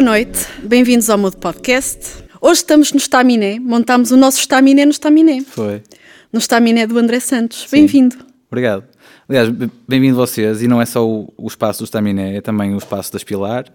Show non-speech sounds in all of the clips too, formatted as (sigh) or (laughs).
Boa noite, bem-vindos ao Mudo Podcast. Hoje estamos no Estaminé, montámos o nosso Estaminé no Estaminé, Foi. no Estaminé do André Santos. Bem-vindo. Obrigado. Aliás, bem-vindo vocês. E não é só o, o espaço do Staminé, é também o espaço das Pilar,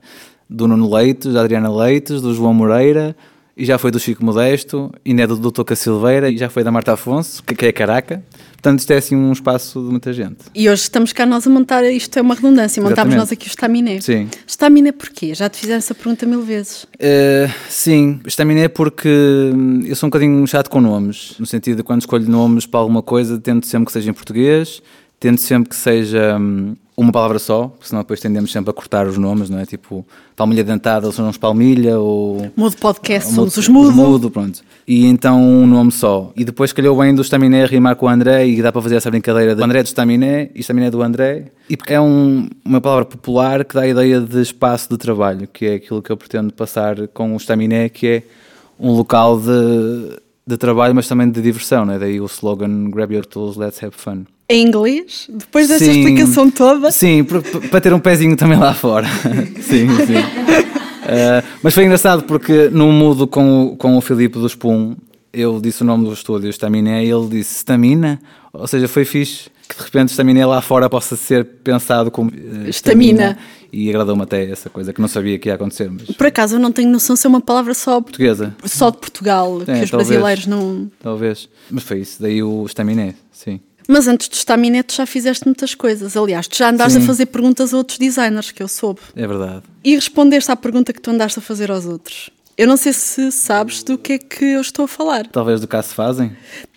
do Nuno Leites, da Adriana Leites, do João Moreira, e já foi do Chico Modesto, ainda é do Dr. Silveira, e já foi da Marta Afonso, que, que é Caraca. Portanto, isto é assim um espaço de muita gente. E hoje estamos cá nós a montar, isto é uma redundância, montámos Exatamente. nós aqui o Estaminé. Sim. Estaminé porquê? Já te fizeram essa pergunta mil vezes. Eh, sim, Staminé porque hum, eu sou um bocadinho chato com nomes, no sentido de quando escolho nomes para alguma coisa, tento sempre que seja em português, tento sempre que seja hum, uma palavra só, porque senão depois tendemos sempre a cortar os nomes, não é? Tipo, palmilha dentada, eles são uns palmilha, ou... Mudo Podcast, ou somos os mudo, Mudo. pronto. E então um nome só. E depois calhou bem do Staminé rimar com o André e dá para fazer essa brincadeira de André do Staminé e Staminé do André. E é um- uma palavra popular que dá a ideia de espaço de trabalho, que é aquilo que eu pretendo passar com o Staminé, que é um local de, de trabalho, mas também de diversão, né? Daí o slogan Grab Your Tools, Let's Have Fun. Em inglês, depois dessa Sim. explicação toda. Sim, para ter um pezinho também lá fora. (laughs) sim, sim. Uh, mas foi engraçado porque no mudo com, o- com o Filipe do Spum, eu disse o nome do estúdio, Staminé, e ele disse Stamina, ou seja, foi fixe que de repente Staminé lá fora possa ser pensado como uh, Estamina. E agradou-me até essa coisa que não sabia que ia acontecer, mas Por acaso eu não tenho noção se é uma palavra só, portuguesa, só de Portugal, que os talvez. brasileiros não. talvez. Mas foi isso, daí o Staminé, sim. Mas antes do Estaminé tu já fizeste muitas coisas. Aliás, tu já andaste Sim. a fazer perguntas a outros designers, que eu soube. É verdade. E respondeste à pergunta que tu andaste a fazer aos outros. Eu não sei se sabes do que é que eu estou a falar. Talvez do caso se fazem?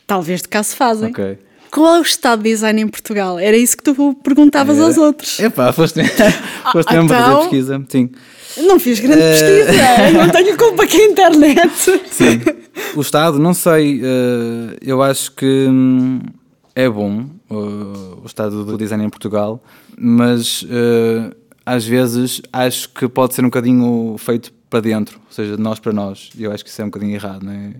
Talvez de cá se fazem. Ok. Qual é o estado de design em Portugal? Era isso que tu perguntavas aos outros. Epá, foste, (laughs) foste mesmo para fazer então? pesquisa, sim. Não fiz grande Eh. pesquisa, não tenho culpa que a internet. (laughs) Sim. O Estado, não sei, eh, eu acho que hum, é bom eh, o estado do design em Portugal, mas eh, às vezes acho que pode ser um bocadinho feito para dentro, ou seja, de nós para nós, e eu acho que isso é um bocadinho errado, não é?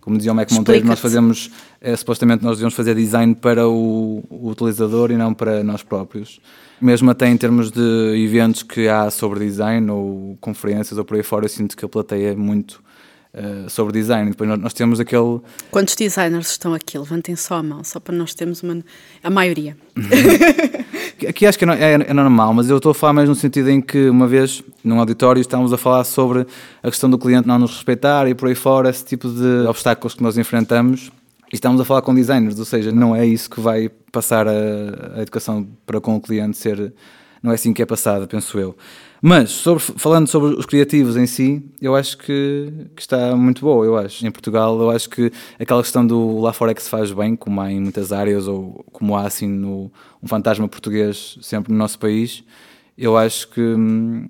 Como dizia o Mac Monteiro, nós fazemos, eh, supostamente nós devemos fazer design para o, o utilizador e não para nós próprios. Mesmo até em termos de eventos que há sobre design ou conferências ou por aí fora, eu sinto que a plateia é muito eh, sobre design. Depois nós, nós temos aquele. Quantos designers estão aqui? Levantem só a mão, só para nós termos uma. A maioria. que (laughs) Aqui acho que é, é- é normal, mas eu estou a falar mais no sentido em que, uma vez, num auditório, estávamos a falar sobre a questão do cliente não nos respeitar e por aí fora, esse tipo de obstáculos que nós enfrentamos. E estamos a falar com designers, ou seja, não é isso que vai passar a, a educação para com o cliente ser. Não é assim que é passada, penso eu. Mas, sobre- falando sobre os criativos em si, eu acho que, que está muito boa, eu acho. Em Portugal, eu acho que aquela questão do lá fora é que se faz bem, como há em muitas áreas, ou como há assim no, um fantasma português sempre no nosso país, eu acho que hum,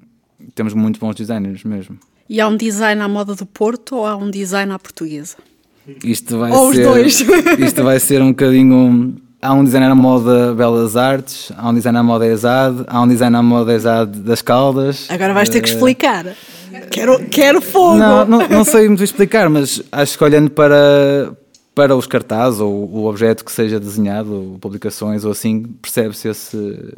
temos muito bons designers mesmo. E há um design à moda do Porto ou há um design à portuguesa? Isto vai Ou os ser, dois. (laughs) Isto vai ser um bocadinho. Há um designer à moda Belas Artes, há um designer à moda ESAD, há um designer à moda ESAD das Caldas. Agora vais ter que explicar. Quero, quero fogo! Eh, Não, não, não sei muito explicar, mas acho que olhando para, para os cartazes ou o objeto que seja desenhado, ou publicações ou assim, percebe-se esse,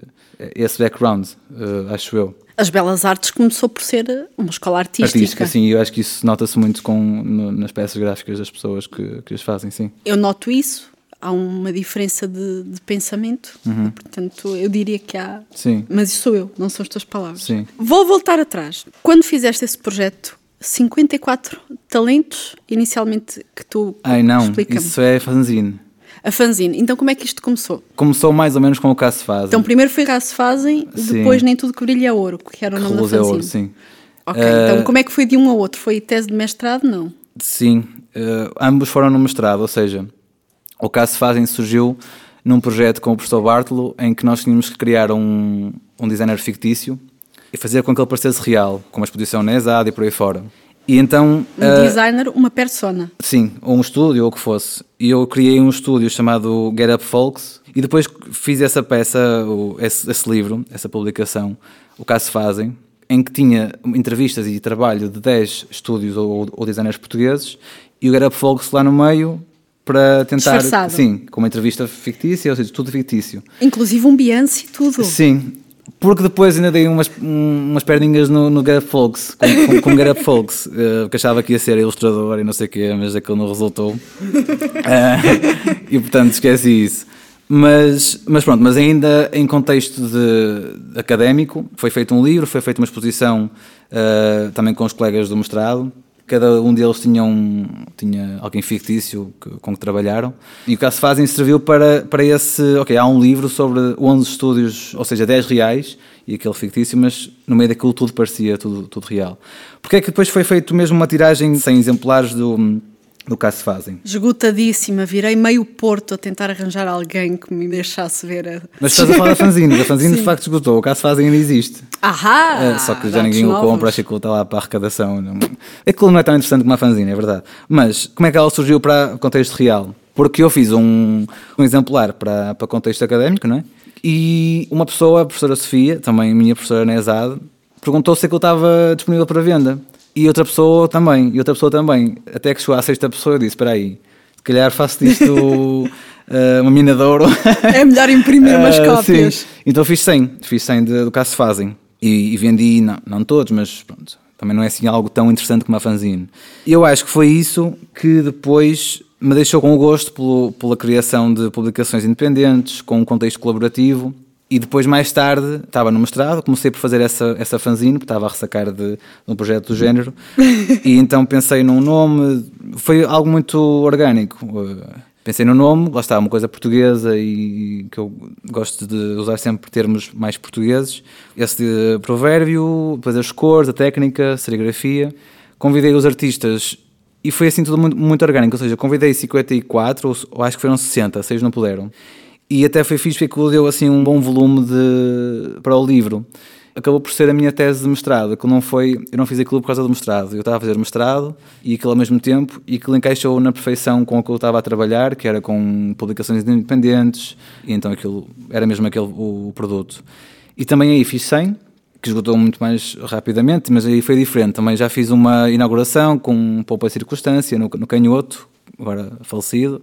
esse background, eh, acho eu. As Belas Artes começou por ser uma escola artística. Artística, sim, eu acho que isso nota-se muito com, nas peças gráficas das pessoas que, que as fazem, sim. Eu noto isso. Há uma diferença de, de pensamento. Portanto, eu diria que há. Sim. Mas isso sou eu, não são as tuas palavras. Sim. Vou voltar atrás. Quando fizeste esse projeto, 54 talentos, inicialmente, que tu Ai não, isso é fanzine. A fanzine. Então, como é que isto começou? Começou mais ou menos com o que se faz. Então, primeiro foi cá se fazem, depois nem tudo que brilha é ouro, que era o nome da Reluz é fanzine. ouro, sim. Ok, Eh, então como é que foi de um ao outro? Foi tese de mestrado? Não. Sim, eh, ambos foram no mestrado, ou seja, o caso fazem surgiu num projeto com o professor Bartolo em que nós tínhamos que criar um, um designer fictício e fazer com que ele parecesse real, com uma exposição na ESAD e por aí fora. E então, Um eh, designer, uma persona. sim, ou um estúdio ou o que fosse. E eu criei um estúdio chamado Get Up Folks e depois fiz essa peça, esse, esse livro, essa publicação, o caso fazem, em que tinha entrevistas e trabalho de 10 estúdios ou, ou designers portugueses e o Get Up Folks lá no meio para tentar, Disfarçado. sim, com uma entrevista fictícia, ou seja, tudo fictício. Inclusive um Beyoncé e tudo. Sim, Porque depois ainda dei umas, umas perninhas no, no Get Up Folks, com, com, com (laughs) Get Up Folks, uh, que achava que ia ser ilustrador e não sei o quê, mas aquilo não resultou. Uh, (laughs) e portanto esqueci isso. Mas, mas pronto, mas ainda em contexto de, de académico, foi feito um livro, foi feita uma exposição uh, também com os colegas do mestrado, cada um deles tinha, um, tinha alguém fictício com que trabalharam. E o que se fazem serviu para, para esse. Ok, há um livro sobre 11 estúdios, ou seja, 10 reais e aquele fictício, mas no meio daquilo tudo parecia tudo, tudo real. Porque é que depois foi feito mesmo uma tiragem sem exemplares do que se fazem. Esgotadíssima, virei meio Porto a tentar arranjar alguém que me deixasse ver. A... Mas estás a falar da fanzine, a fanzine de facto esgotou, o se fazem ainda existe. Ahá! É, só que já ninguém o compra, acho que está lá para a arrecadação. Aquilo não é tão interessante como a fanzine, é verdade. Mas como é que ela surgiu para o contexto real? Porque eu fiz um, um exemplar para, para contexto académico, não é? E uma pessoa, a professora Sofia, também minha professora Nezade, perguntou se aquilo estava disponível para venda. E outra pessoa também, e outra pessoa também. Até que chegou à sexta pessoa e disse: Espera aí, se calhar faço disto uh, (laughs) uma mina de ouro. É melhor imprimir (laughs) umas uh, cópias. Sim. Então fiz 100, fiz 100 de, do que se fazem. E, e, vendi, não, não todos, mas pronto, também não é assim algo tão interessante como a fanzine. Eu acho que foi isso que depois me deixou com o gosto pelo, pela criação de publicações independentes, com um contexto colaborativo e depois, mais tarde, estava no mestrado, comecei por fazer essa, essa fanzine, porque estava a ressacar de, de um projeto do género. (laughs) e então pensei num nome, foi algo muito orgânico. Uh, pensei no nome, lá está, uma coisa portuguesa e que eu gosto de usar sempre termos mais portugueses. Esse provérbio, depois as cores, a técnica, a serigrafia. Convidei os artistas e foi assim tudo muito, muito orgânico, ou seja, convidei 54, ou, ou acho que foram 60, seis não puderam. E até foi fixe porque deu assim um bom volume de, para o livro. Acabou por ser a minha tese de mestrado, que não foi, eu não fiz aquilo por causa do mestrado. Eu estava a fazer mestrado e aquilo ao mesmo tempo e aquilo encaixou na perfeição com o que eu estava a trabalhar, que era com publicações independentes, e então aquilo era mesmo aquele o, produto. E também aí fiz 100, que esgotou muito mais rapidamente, mas aí foi diferente. Também já fiz uma inauguração com um pouco a circunstância no, no Canhoto, agora falecido,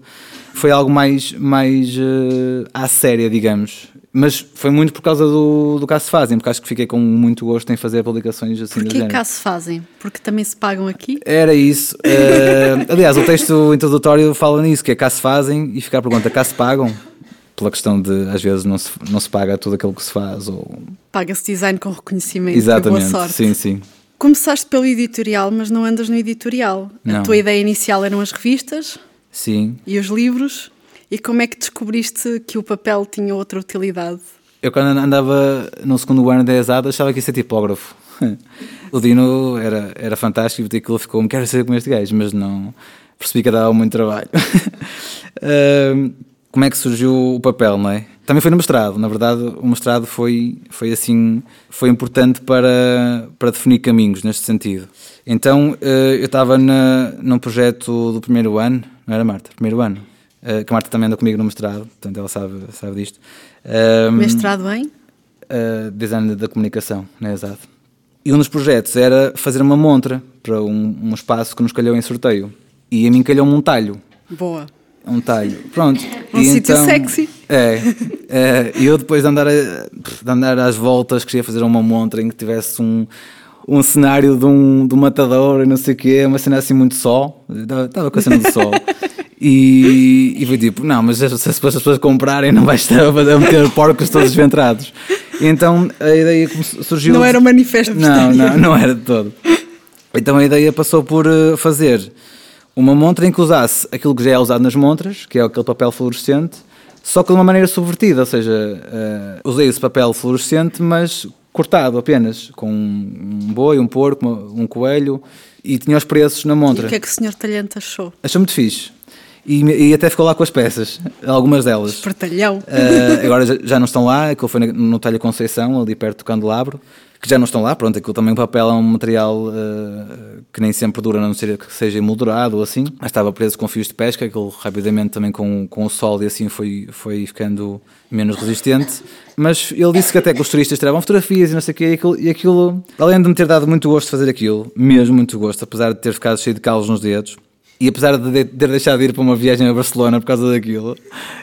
foi algo mais, mais uh, à séria, digamos. Mas foi muito por causa do, do caso fazem, porque acho que fiquei com muito gosto em fazer publicações assim Porquê caso fazem? Porque também se pagam aqui? Era isso. Uh, aliás, o texto introdutório fala nisso, que é caso fazem e fica a pergunta, caso se pagam? Pela questão de, às vezes, não se, não se paga tudo aquilo que se faz. Ou... Paga-se design com reconhecimento. Exatamente, boa sorte. sim, sim. Começaste pelo editorial, mas não andas no editorial. Não. A tua ideia inicial eram as revistas? Sim. E os livros? E como é que descobriste que o papel tinha outra utilidade? Eu quando andava no segundo ano da ESAD achava que ia ser tipógrafo. (laughs) o Dino era, era fantástico e aquilo ficou-me, quero ser como este gajo, mas não percebi que dava muito trabalho. (laughs) uh, como é que surgiu o papel, não é? Também foi no mestrado, na verdade o mestrado foi, foi assim, foi importante para, para definir caminhos neste sentido. Então eh, eu estava num projeto do primeiro ano, não era Marta? Primeiro ano. Eh, que a Marta também anda comigo no mestrado, portanto ela sabe, sabe disto. mestrado em? Uh, design da comunicação, não é exato. E um dos projetos era fazer uma montra para um, um espaço que nos calhou em sorteio. E a mim calhou-me um talho. Boa um talho. Pronto. Um e sítio então, sexy. É. é e eu depois de andar, a, de andar às voltas queria fazer uma montra em que tivesse um, um cenário de um, de um matador e não sei o quê, uma cena assim muito sol. Estava com a cena do sol. E, e foi tipo, não, mas se, se as pessoas comprarem não vai estar a meter porcos todos desventrados. Então a ideia surgiu. Não era um manifesto Não, não, não era de todo. Então a ideia passou por eh, fazer uma montra em que usasse aquilo que já é usado nas montras, que é aquele papel fluorescente, só que de uma maneira subvertida, ou seja, uh, usei esse papel fluorescente, mas cortado apenas, com um boi, um porco, um coelho, e tinha os preços na montra. E o que é que o senhor Talhante achou? Achou muito fixe. E, e, até ficou lá com as peças, algumas delas. Espertalhão. Uh, agora já, já, não estão lá, aquilo foi no Talho Conceição, ali perto do Candelabro que já não estão lá, pronto, aquilo também o papel é um material uh, que nem sempre dura, a não ser que seja emoldurado ou assim, mas estava preso com fios de pesca, aquilo rapidamente também com, com o sol e assim foi, foi ficando menos resistente, mas ele disse que até que os turistas tiravam fotografias e não sei o quê, e aquilo, e aquilo, além de me ter dado muito gosto de fazer aquilo, mesmo muito gosto, apesar de ter ficado cheio de calos nos dedos, E apesar de ter deixado de ir para uma viagem a Barcelona por causa daquilo,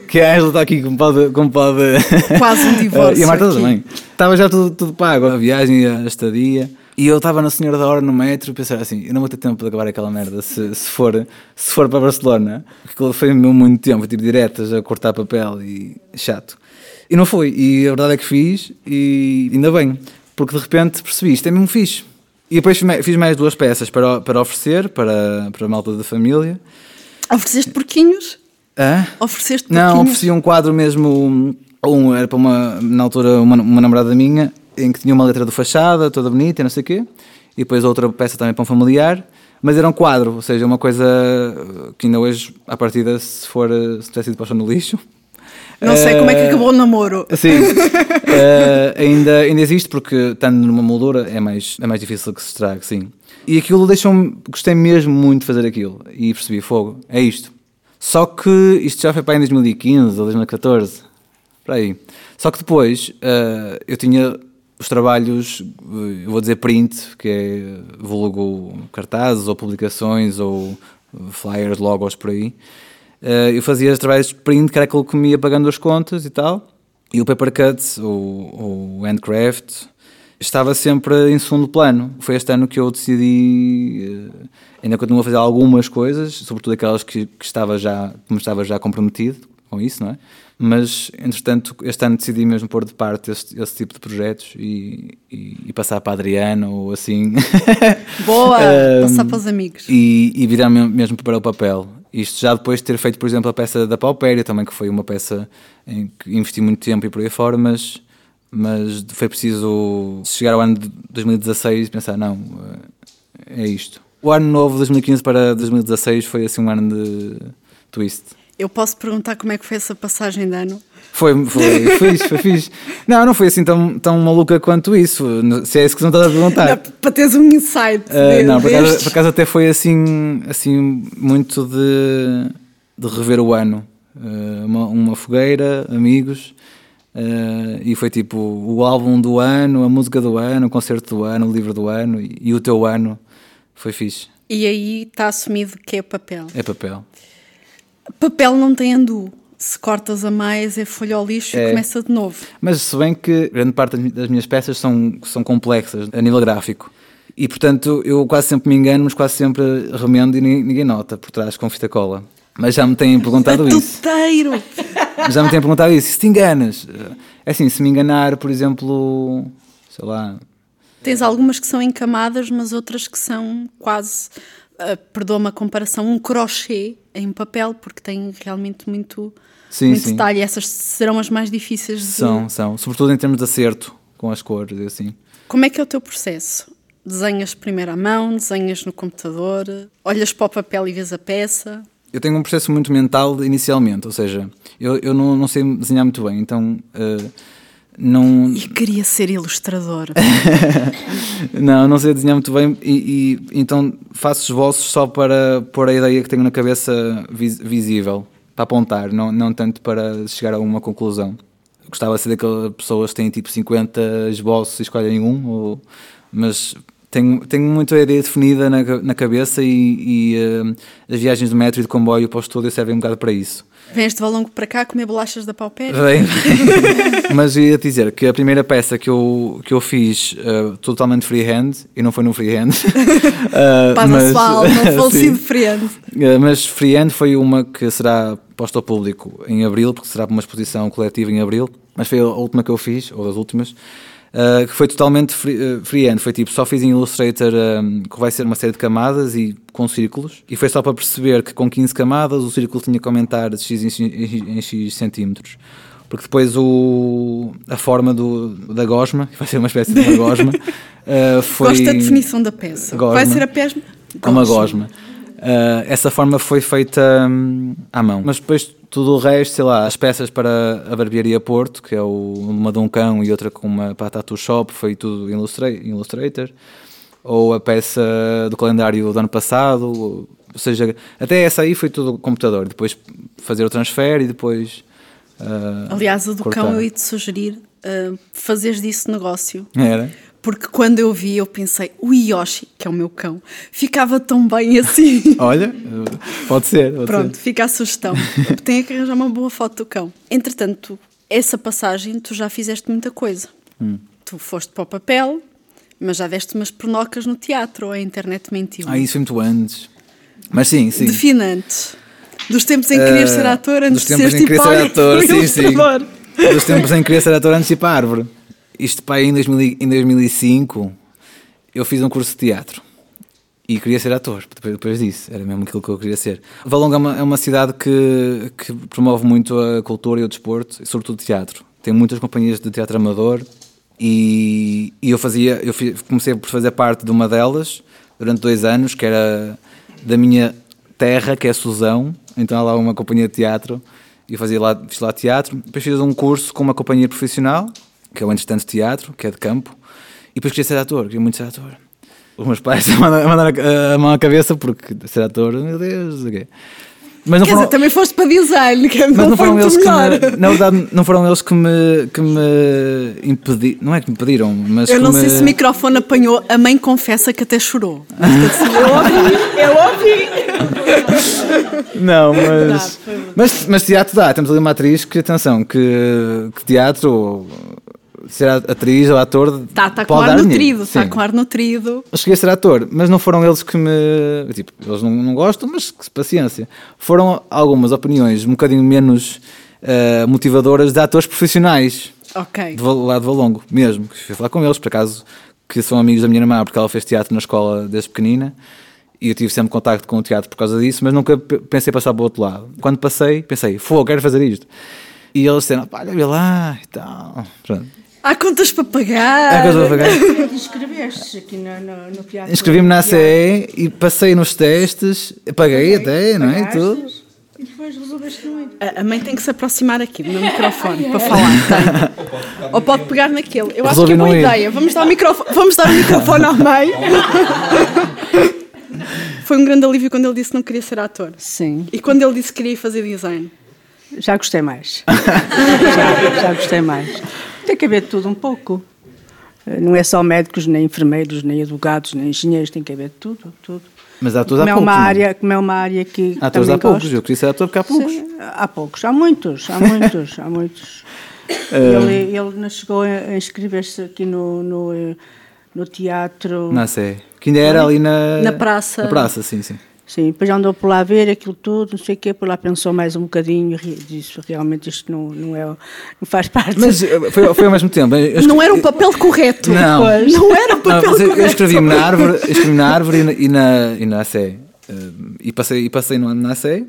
que a Angela está aqui como pode. Como pode Quase um (laughs) divórcio. e a Marta também. Estava já tudo, tudo pago, a viagem e a estadia. E eu estava na Senhora da Hora no metro e pensei assim: eu não vou ter tempo de acabar aquela merda se, se, for, se for para Barcelona. Porque aquilo foi muito tempo, tipo diretas a cortar papel e chato. E não foi. E a verdade é que fiz e ainda bem. Porque de repente percebi isto é mesmo fixe. E depois fiz mais- duas peças para, para oferecer para, para a malta da família. Ofereceste porquinhos? Hã? Ofereceste Não, porquinhos? ofereci um quadro mesmo. Um era para uma, na altura, uma, uma namorada minha, em que tinha uma letra do Fachada, toda bonita e não sei o quê. E depois outra peça também para um familiar. Mas era um quadro, ou seja, uma coisa que ainda hoje, à partida, se for, se tivesse ido para o chão no lixo. Não sei como é que Eh, acabou o namoro. Sim, (laughs) Eh, ainda, ainda existe porque estando numa moldura é mais, é mais difícil que se estrague, sim. E aquilo deixou-me, gostei mesmo muito de fazer aquilo e percebi, fogo, é isto. Só que isto já foi para em 2015 ou 2014, para aí. Só que depois eh, eu tinha os trabalhos, eu vou dizer print, que é vulgo cartazes ou publicações ou flyers, logos por aí. Eh, eu fazia os trabalhos de print, que era aquilo que me ia pagando as contas e tal. E o paper cut, o, o handcraft, estava sempre em segundo plano. Foi este ano que eu decidi, eh, ainda continuo a fazer algumas coisas, sobretudo aquelas que, que estava já, que me estava já comprometido com isso, não é? Mas, entretanto, este ano decidi mesmo pôr de parte esse, esse tipo de projetos e, e, e passar para a Adriana ou assim. Boa! Ahm, (laughs) Passar para os amigos. e, e virar me- mesmo para o papel. Isto já depois de ter feito, por exemplo, a peça da Paupéria, também que foi uma peça em que investi muito tempo e por aí fora, mas, mas foi preciso chegar ao ano de 2016 e pensar, não, eh, é isto. O ano novo, 2015 para 2016, foi assim um ano de twist. Eu posso perguntar como é que foi essa passagem de ano? Foi, foi, (laughs) foi fixe, foi fixe. Não, não foi assim tão, tão maluca quanto isso, se é isso que não estás a perguntar. Não, para teres um insight. Uh, não, por acaso, destes. por acaso até foi assim, assim muito de, de rever o ano. Uh, uma, uma fogueira, amigos, uh, e foi tipo o álbum do ano, a música do ano, o concerto do ano, o livro do ano e, e o teu ano. Foi fixe. E aí está assumido que é papel. É papel. Papel não tem andu. Se cortas a mais, é folha ao lixo É. e começa de novo. Mas se bem que grande parte das mi- das minhas peças são, são complexas a nível gráfico. E portanto eu quase sempre me engano, mas quase sempre remendo e ni- ninguém nota por trás com fita cola. Mas já me têm perguntado isso. Tuteiro! Já me têm perguntado isso. Se te enganas, é assim, se me enganar, por exemplo, sei lá, Tens algumas que são encamadas, mas outras que são quase, ah, perdoa-me a comparação, um crochê em papel, porque tem realmente muito, Sim, muito sim. detalhe. Essas serão as mais difíceis de. são, são. Sobretudo em termos de acerto com as cores e assim. Como é que é o teu processo? Desenhas primeiro à mão, desenhas no computador, olhas para o papel e vês a peça. Eu tenho um processo muito mental inicialmente, ou seja, eu, eu não, não sei desenhar muito bem, então eh, não, E queria ser ilustrador. (laughs) não, não sei desenhar muito bem e, e então faço esboços só para pôr a ideia que tenho na cabeça vis- visível, para apontar, não, não tanto para chegar a uma conclusão. Gostava de ser daquelas pessoas que têm tipo 50 esboços e escolhem um, ou- mas tenho, tenho muito a ideia definida na, na cabeça e, e, eh, as viagens de metro e de comboio para o estúdio servem um bocado para isso. Vens de Valongo para cá comer bolachas da paupéria? Bem, (laughs) mas ia dizer que a primeira peça que eu, que eu fiz eh, totalmente freehand, e não foi no freehand. (laughs) eh, Paz a sua alma, falecido friando. Eh, mas freehand foi uma que será posta ao público em abril, porque será para uma exposição coletiva em abril. Mas foi a última que eu fiz, ou das últimas. Eh, que foi totalmente free, eh, freehand, foi tipo, só fiz em Illustrator eh, que vai ser uma série de camadas e com círculos, e foi só para perceber que com 15 camadas o círculo tinha que aumentar de x em x, em x centímetros porque depois o, a forma do, da gosma, que vai ser uma espécie de uma gosma, eh, (laughs) foi Gosto da definição da peça. Gosma. Vai ser a pesma? é uma gosma. Eh, essa forma foi feita hum, à mão. Mas depois tudo o resto, sei lá, as peças para a Barbearia Porto, que é o, uma de um cão e outra com uma para a Tattoo Shop, foi tudo Illustrator. Ou a peça do calendário do ano passado, ou, ou seja, até essa aí foi tudo computador. Depois fazer o transfer e depois. eh, Aliás, a do cortar. cão eu ia-te sugerir uh, fazeres disso negócio. Era? Porque quando eu vi, eu pensei, o Yoshi, que é o meu cão, ficava tão bem (laughs) assim. Olha, pode ser. Pode Pronto, ser. fica a sugestão. Tem que arranjar uma boa foto do cão. Entretanto, essa passagem, tu já fizeste muita coisa. Hum. Tu foste para o papel, mas já deste umas pernocas no teatro, ou a internet mentiu. Ah, isso foi muito antes. Mas sim, sim. Defina antes. Dos tempos em que querias Eh, ser ator, antes de seres tipo ser ator, (laughs) sim, sim. Dos tempos em que queria ser ator antes de ir para a árvore. Isto para em, 2000 em 2005, eu fiz um curso de teatro. E queria ser ator, depois, depois disso, era mesmo aquilo que eu queria ser. Valonga é uma, é uma cidade que, que promove muito a cultura e o desporto, e sobretudo teatro. Tem muitas companhias de teatro amador e, e eu fazia, eu fi- comecei por fazer parte de uma delas durante dois anos, que era da minha terra, que é Suzão, então há lá uma companhia de teatro e eu fazia lá, fiz lá teatro. Depois fiz um curso com uma companhia profissional, que é o Entretanto Teatro, que é de campo, e depois queria ser ator, queria muito ser ator. Os meus pais (laughs) mandaram mandar a, mão à cabeça porque ser ator, meu Deus, não o quê. Mas não Quer foram, dizer, também foste para design, que é mas não foram eles que me, na verdade não foram eles que me, que me impediram, não é que me impediram, mas Eu não me... sei se o microfone apanhou, a mãe confessa que até chorou. Eu ouvi, Não, mas, Verdade, foi verdade. mas, mas teatro dá. Temos ali uma atriz que, atenção, que, que teatro, ser atriz ou ator. Está tá com ar nutrido, está com ar nutrido. Eu cheguei a ser ator, mas não foram eles que me. Tipo, eles não, não gostam, mas que paciência. Foram algumas opiniões um bocadinho menos eh, motivadoras de atores profissionais. Ok. de Val- lá de Valongo, mesmo. que Fui falar com eles, por acaso, que são amigos da minha irmã, porque ela fez teatro na escola desde pequenina. E eu tive sempre contacto com o teatro por causa disso, mas nunca pe- pensei passar para o outro lado. Quando passei, pensei, fogo, quero fazer isto. E eles disseram, pá, olha lá e tal. Pronto. Há contas para pagar. É que eu estou a pagar. (laughs) Inscreveste aqui no, no, no teatro. Inscrevi-me na ACE e passei nos testes, paguei até, não é? E tudo. E depois resolveste não ir. A a mãe tem que se aproximar aqui do meu (laughs) microfone para falar. tem. (laughs) Ou pode pegar naquele. Eu acho Resolvi que é boa não ir. ideia. Vamos dar, o microfone, vamos dar o microfone à mãe. Foi um grande alívio quando ele disse que não queria ser ator. Sim, E quando ele disse que queria fazer design. já gostei mais. já, já gostei mais. Tem que haver de tudo um pouco. Eh, Não é só médicos, nem enfermeiros, nem advogados, nem engenheiros, tem que haver de tudo, tudo. Mas há Como há é poucos. uma não é? área, como é uma área que Há atores há também poucos. gosto. Eu queria ser ator porque há poucos. Sim, há poucos, há muitos, há muitos, há muitos. (laughs) Eh, Ele, ele não chegou a inscrever-se aqui no, no, eh, no teatro. Na ACE. Que ainda era ali na... Na praça. Na praça, sim, sim. Sim, depois já andou por lá ver aquilo tudo, não sei o quê, por lá pensou mais um bocadinho e disse realmente isto não, não, é, não faz parte. Mas eh, foi, foi ao mesmo tempo. Eu escre- Não era um papel correto. Não. Pois. Não era um Não, papel mas eu, eu correto. escrevi-me na árvore, escrevi na árvore e na, e na, e. Eh, e passei, e passei no ano na ACE.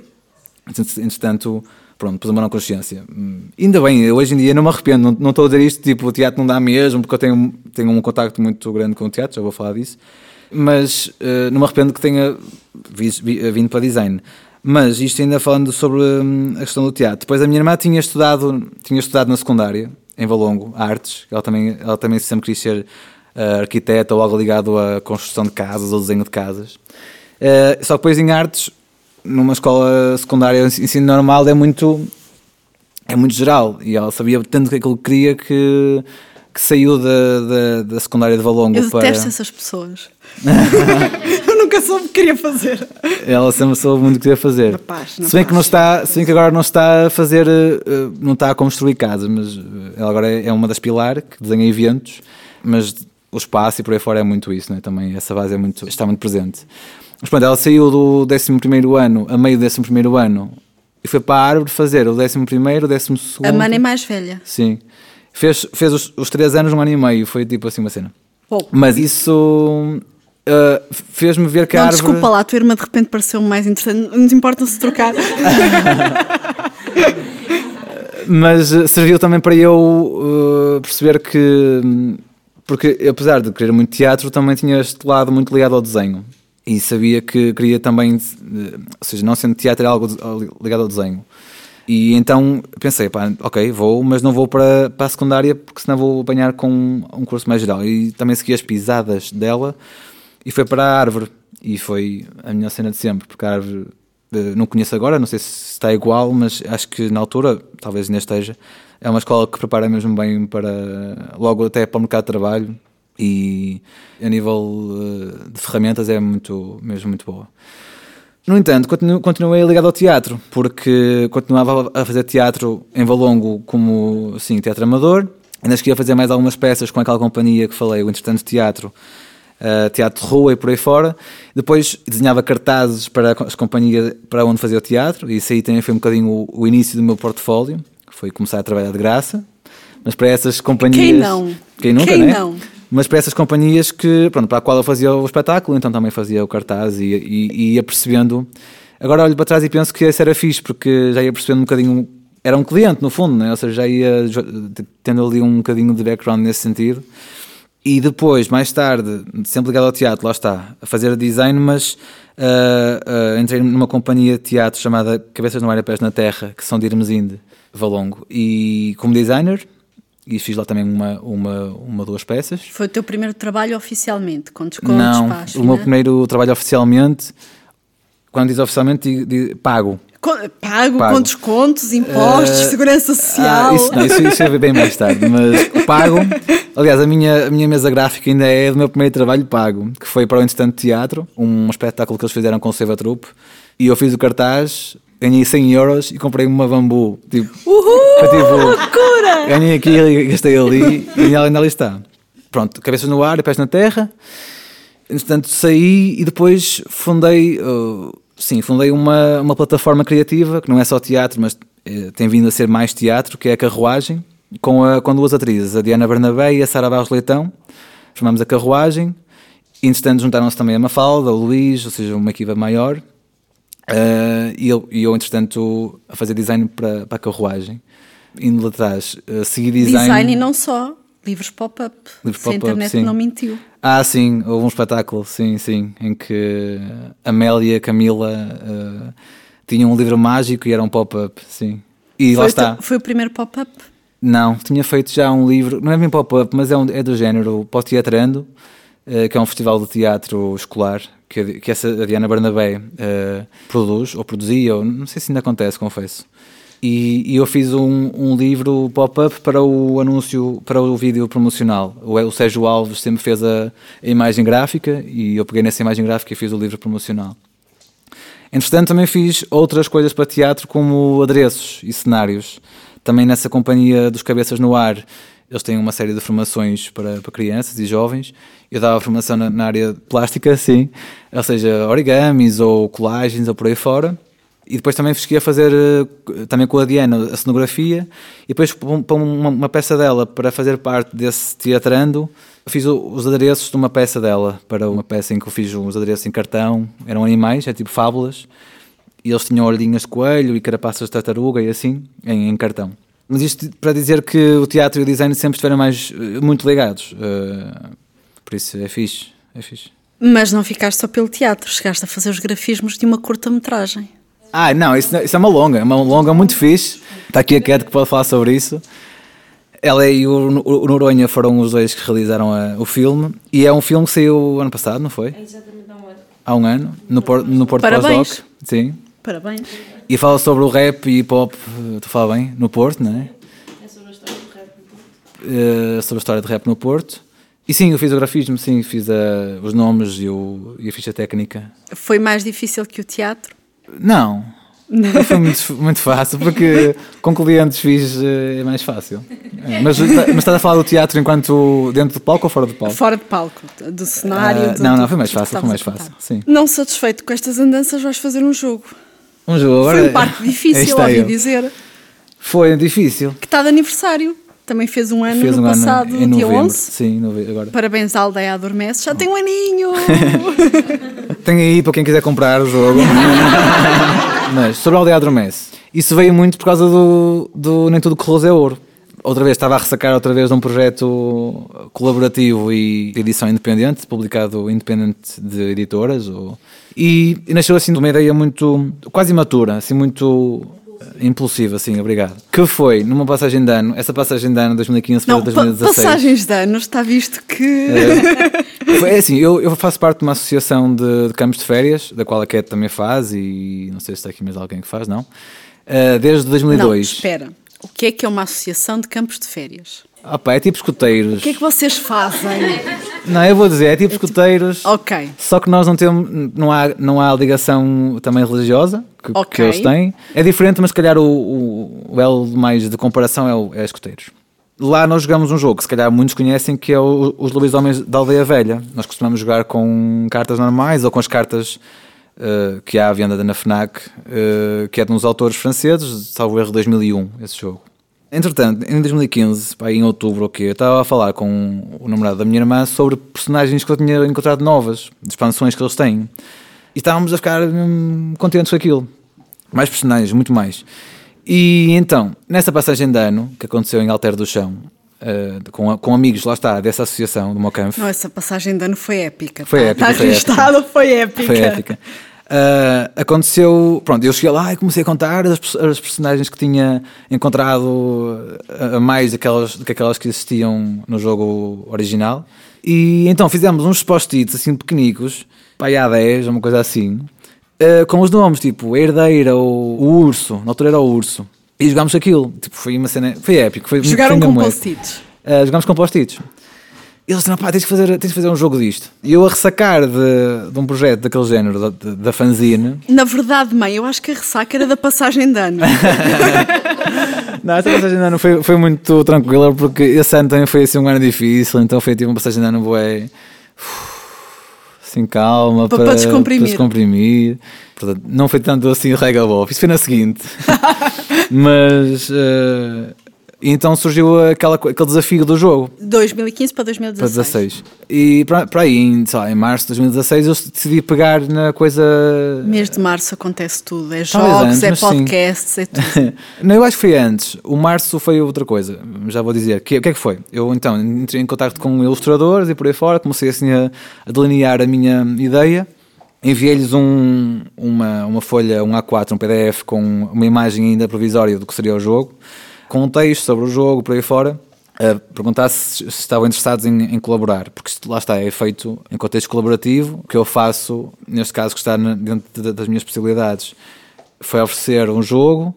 Entretanto, pronto, pus a mão na consciência. Hum, Ainda bem, hoje em dia não me arrependo. Não, não estou a dizer isto, tipo, o teatro não dá mesmo, porque eu tenho, tenho um contacto muito grande com o teatro, já vou falar disso. Mas eh, não me arrependo que tenha vi- vindo para design. Mas isto ainda falando sobre hum, a questão do teatro. Depois a minha irmã tinha estudado, tinha estudado na secundária, em Valongo, artes. Ela também, ela também sempre quis ser eh, arquiteta ou algo ligado à construção de casas ou desenho de casas. Eh, só que depois em artes, numa escola secundária, ensino normal, é muito é muito geral e ela sabia tanto que aquilo que queria que, que saiu da, da, da secundária de Valongo Eu para... detesto essas pessoas. (laughs) eu nunca soube o que queria fazer. Ela sempre soube muito o que queria fazer. Na paz, na se bem que não está, se bem que agora não está a fazer, eh, eh, não está a construir casas, mas eh, ela agora é é uma das pilar que desenha eventos, mas o espaço e por aí fora é muito isso, né? Também essa base é muito, está muito presente. Mas pronto, ela saiu do 11 primeiro ano, a meio do 11 primeiro ano, e foi para a árvore fazer o 11 primeiro, o 12 segundo. A mana é mais velha. Sim. Fez, fez os, os três anos, um ano e meio, foi tipo assim uma cena. Mas isso eh, fez-me ver que a Não, árvore... desculpa lá, a tua irmã de repente pareceu-me mais interessante. Não nos importa se trocar. (laughs) Mas eh, serviu também para eu eh, perceber que. Porque apesar de querer muito teatro, também tinha este lado muito ligado ao desenho. E sabia que queria também. Ou seja, não sendo teatro, era algo ligado ao desenho. E então pensei, pá, ok, vou, mas não vou para, para a secundária porque senão vou apanhar com um curso mais geral. E também segui as pisadas dela e foi para a árvore. E foi a minha cena de sempre, porque a árvore eh, não conheço agora, não sei se está igual, mas acho que na altura, talvez ainda esteja, é uma escola que prepara mesmo bem para logo até para o mercado de trabalho. e a nível uh, de ferramentas é muito, mesmo muito boa. No entanto, continu, continuei ligado ao teatro, porque continuava a fazer teatro em Valongo como assim, teatro amador, ainda queria fazer mais algumas peças com aquela companhia que falei, o Entretanto Teatro, uh, teatro de rua e por aí fora. Depois desenhava cartazes para as companhias para onde fazia o teatro, e isso aí também foi um bocadinho o, o início do meu portfólio, foi começar a trabalhar de graça. Mas para essas companhias. Quem não? Quem nunca, Quem né? não? Mas para essas companhias que, pronto, para a qual eu fazia o espetáculo, então também fazia o cartaz e, e, e ia percebendo. Agora olho para trás e penso que isso era fixe, porque já ia percebendo um bocadinho. Era um cliente, no fundo, né? ou seja, já ia tendo ali um bocadinho de background nesse sentido. E depois, mais tarde, sempre ligado ao teatro, lá está, a fazer design, mas uh, uh, entrei numa companhia de teatro chamada Cabeças no Ar e Pés na Terra, que são de Irmesinde, Valongo, e como designer, e fiz lá também uma, uma, uma duas peças. Foi o teu primeiro trabalho oficialmente, com descontos? Não, o meu primeiro trabalho oficialmente, quando diz oficialmente, pago. Pago, pago, com descontos, impostos, uh, segurança social. Ah, isso, não, isso, isso é bem mais tarde, mas (laughs) pago. Aliás, a minha, a minha mesa gráfica ainda é do meu primeiro trabalho pago, que foi para o Instante Teatro, um espetáculo que eles fizeram com o Seva Trupe. E eu fiz o cartaz, ganhei 100 euros e comprei uma bambu. Tipo, Uhul! Tipo, loucura! Ganhei aqui e gastei ali e ainda ali está. Pronto, cabeça no ar e pés na terra. Entretanto, saí e depois fundei. Uh, sim, fundei uma, uma plataforma criativa que não é só teatro, mas eh, tem vindo a ser mais teatro, que é a Carruagem, com, a, com duas atrizes, a Diana Bernabé e a Sara Barros Leitão. Chamamos a Carruagem. E, entretanto, juntaram-se também a Mafalda, o Luís, ou seja, uma equipa maior. Uh, e, eu, e eu, entretanto, a fazer design para, para a carruagem. Indo lá atrás, uh, segui design. Design e não só, livros pop-up. Livros Se a internet sim. não mentiu. Ah, sim, houve um espetáculo, sim, sim, em que Amélia Camila uh, tinham um livro mágico e era um pop-up, sim. E foi lá está. Foi o primeiro pop-up? Não, tinha feito já um livro, não é bem pop-up, mas é, um, é do género Pós-Teatrando, uh, que é um festival de teatro escolar que, que essa, a Diana Bernabé uh, produz, ou produzia, ou não sei se ainda acontece, confesso. E, e eu fiz um, um livro pop-up para o anúncio, para o vídeo promocional. O, o Sérgio Alves sempre fez a, a, imagem gráfica e eu peguei nessa imagem gráfica e fiz o livro promocional. Entretanto, também fiz outras coisas para teatro, como adereços e cenários. Também nessa companhia dos Cabeças no Ar, eles têm uma série de formações para, para crianças e jovens. Eu dava formação na, na área plástica, sim, ou seja, origamis ou colagens ou por aí fora. E depois também cheguei a fazer, também com a Diana, a cenografia. E depois, para uma, uma peça dela, para fazer parte desse teatrando, fiz os adereços de uma peça dela, para uma peça em que eu fiz os adereços em cartão. Eram animais, é tipo fábulas. E eles tinham orelhinhas de coelho e carapaças de tartaruga e assim, em, em cartão. Mas isto para dizer que o teatro e o design sempre estiveram mais, muito ligados. Uh, por isso é fixe, é fixe. Mas não ficaste só pelo teatro, chegaste a fazer os grafismos de uma curta-metragem. Ah, não, isso, isso, é uma longa, é uma longa muito fixe. Está aqui a Cat que pode falar sobre isso. Ela e o, o Noronha foram os dois que realizaram a, o filme. E é um filme que saiu ano passado, não foi? Exatamente há um ano. Há um ano, no, por, no Porto Parabéns. Pós-Doc. Sim. Parabéns. E fala sobre o rap e hip hop, tu fala bem, no Porto, não é? É sobre a história do rap no Porto. Uh, sobre a história de rap no Porto. E sim, eu fiz o grafismo, sim, fiz uh, os nomes e, o, e a ficha técnica. Foi mais difícil que o teatro? Não, não foi muito, muito fácil, porque com clientes fiz uh, é mais fácil. É, mas, mas estás a falar do teatro enquanto dentro do palco ou fora do palco? Fora de palco, do cenário. Uh, do, não, não, foi mais fácil, foi mais fácil. Sim. Não satisfeito com estas andanças, vais fazer um jogo. Um jogo agora. Foi um parte difícil, ouvi dizer. Foi difícil. Que está de aniversário. Também fez um ano fez no um passado, ano em dia novembro. 11. Sim, agora. Parabéns à Aldeia Adormece, já tem um aninho! (laughs) tem aí para quem quiser comprar o jogo. (laughs) Mas sobre a Aldeia Adormece, isso veio muito por causa do, do Nem Tudo que é Ouro. Outra vez estava a ressacar outra vez de um projeto colaborativo e edição independente, publicado independente de editoras. Ou... E, e nasceu assim de uma ideia muito, quase imatura, assim muito impulsiva, sim, obrigado. Que foi numa passagem de ano, essa passagem de ano 2015 para Não, 2016. passagens de ano, está visto que. É, foi assim, eu, eu faço parte de uma associação de, de campos de férias, da qual a Cat também faz, e não sei se está aqui mais alguém que faz, não? Uh, desde 2002. Não, espera. O que é que é uma associação de campos de férias? Opa, é tipo escuteiros. O que é que vocês fazem? Não, eu vou dizer, é tipo escuteiros. Ok. Só que nós não temos, não há, não há ligação também religiosa que, que Ok. eles têm. É diferente, mas se calhar o, o, o elo mais de comparação é, o, é escuteiros. Lá nós jogamos um jogo que se calhar muitos conhecem que é o- os lobisomens da aldeia velha. Nós costumamos jogar com cartas normais ou com as cartas eh, que há à venda na FNAC, eh, que é de uns autores franceses, salvo erro 2001, esse jogo. Entretanto, em 2015, pá, em outubro, ok, eu estava a falar com o namorado da minha irmã sobre personagens que eu tinha encontrado novas, expansões que eles têm. E estávamos a ficar hum, contentes com aquilo. Mais personagens, muito mais. E então, nessa passagem de ano, que aconteceu em Alter do Chão, eh, com, com amigos, lá está, dessa associação do Mocamp, Não, essa passagem de ano foi épica. Foi épica, Está foi registada, foi épica. foi épica. Ah, aconteceu, pronto, eu cheguei lá e comecei a contar as, as personagens que tinha encontrado a a mais daquelas, do que aquelas que existiam no jogo original. E então fizemos uns post-its assim pequenicos, pá, aí há 10, uma coisa assim, ah, com os nomes, tipo a herdeira ou o urso, na altura era o urso. E jogámos aquilo, tipo, foi uma cena, foi épico. Foi, Jogaram foi com post-its. Uh, jogámos com post-its. Eles disseram, pá, tens de, fazer, tens de fazer um jogo disto. E eu a ressacar de, de um projeto daquele género, da, da- da fanzine. Na verdade, mãe, eu acho que a ressaca era da passagem de ano. (laughs) Não, esta passagem de ano foi, foi muito tranquila, porque esse ano também foi assim um ano difícil, então foi tipo uma passagem de ano bué... Assim, calma, Pa- para, para descomprimir. para descomprimir. Portanto, não foi tanto assim bof, isso foi na seguinte. (laughs) Mas... uh, então surgiu aquela, aquele desafio do jogo. 2015 para Para 2016. 16. E para, para aí, em, lá, em março de 2016, eu decidi pegar na coisa. Mês de março acontece tudo. É jogos, antes, é mas sim. podcasts, é tudo. (laughs) Não, eu acho que foi antes. O março foi outra coisa. Já vou dizer. Que- O que é que foi? Eu então entrei em contato com ilustradores e por aí fora, comecei assim a, a delinear a minha ideia. Enviei-lhes um, uma, uma folha, um A4, um PDF com uma imagem ainda provisória do que seria o jogo, com um texto sobre o jogo, por aí fora, a perguntar se, se estavam interessados em, em colaborar, porque isto lá está, é feito em contexto colaborativo, o que eu faço, neste caso que está dentro de- das minhas possibilidades, foi oferecer um jogo,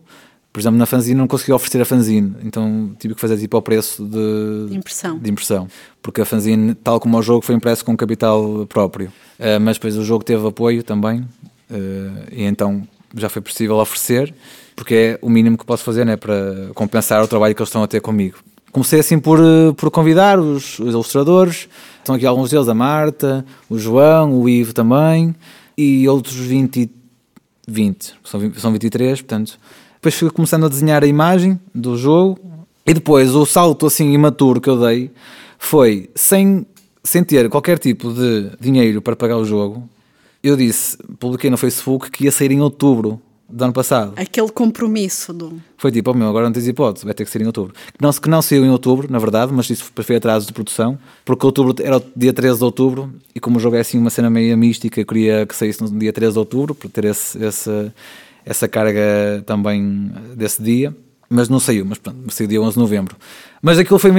por exemplo, na fanzine não consegui oferecer a fanzine, então tive que fazer tipo ao preço de, De impressão. de impressão, porque a fanzine, tal como o jogo, foi impresso com capital próprio. Eh, mas depois o jogo teve apoio também, eh, e então já foi possível oferecer, porque é o mínimo que posso fazer né, para compensar o trabalho que eles estão a ter comigo. Comecei assim por, eh, por convidar os, os ilustradores, estão aqui alguns deles, a Marta, o João, o Ivo também, e outros 20, e- 20 são, 20 são 23, portanto. Depois fui começando a desenhar a imagem do jogo, e depois o salto assim imaturo que eu dei foi sem, sem ter qualquer tipo de dinheiro para pagar o jogo. Eu disse, publiquei no Facebook que ia sair em outubro do ano passado. Aquele compromisso do. Foi tipo, oh meu, agora não tens hipótese, vai ter que ser em outubro. Que não, que não saiu em outubro, na verdade, mas isso foi atraso de produção, porque outubro era o dia 13 de outubro, e como o jogo é assim uma cena meio mística, eu queria que saísse no dia 13 de outubro, para ter esse, esse- essa carga também desse dia. Mas não saiu, mas pronto, saiu dia 11 de novembro. Mas aquilo foi,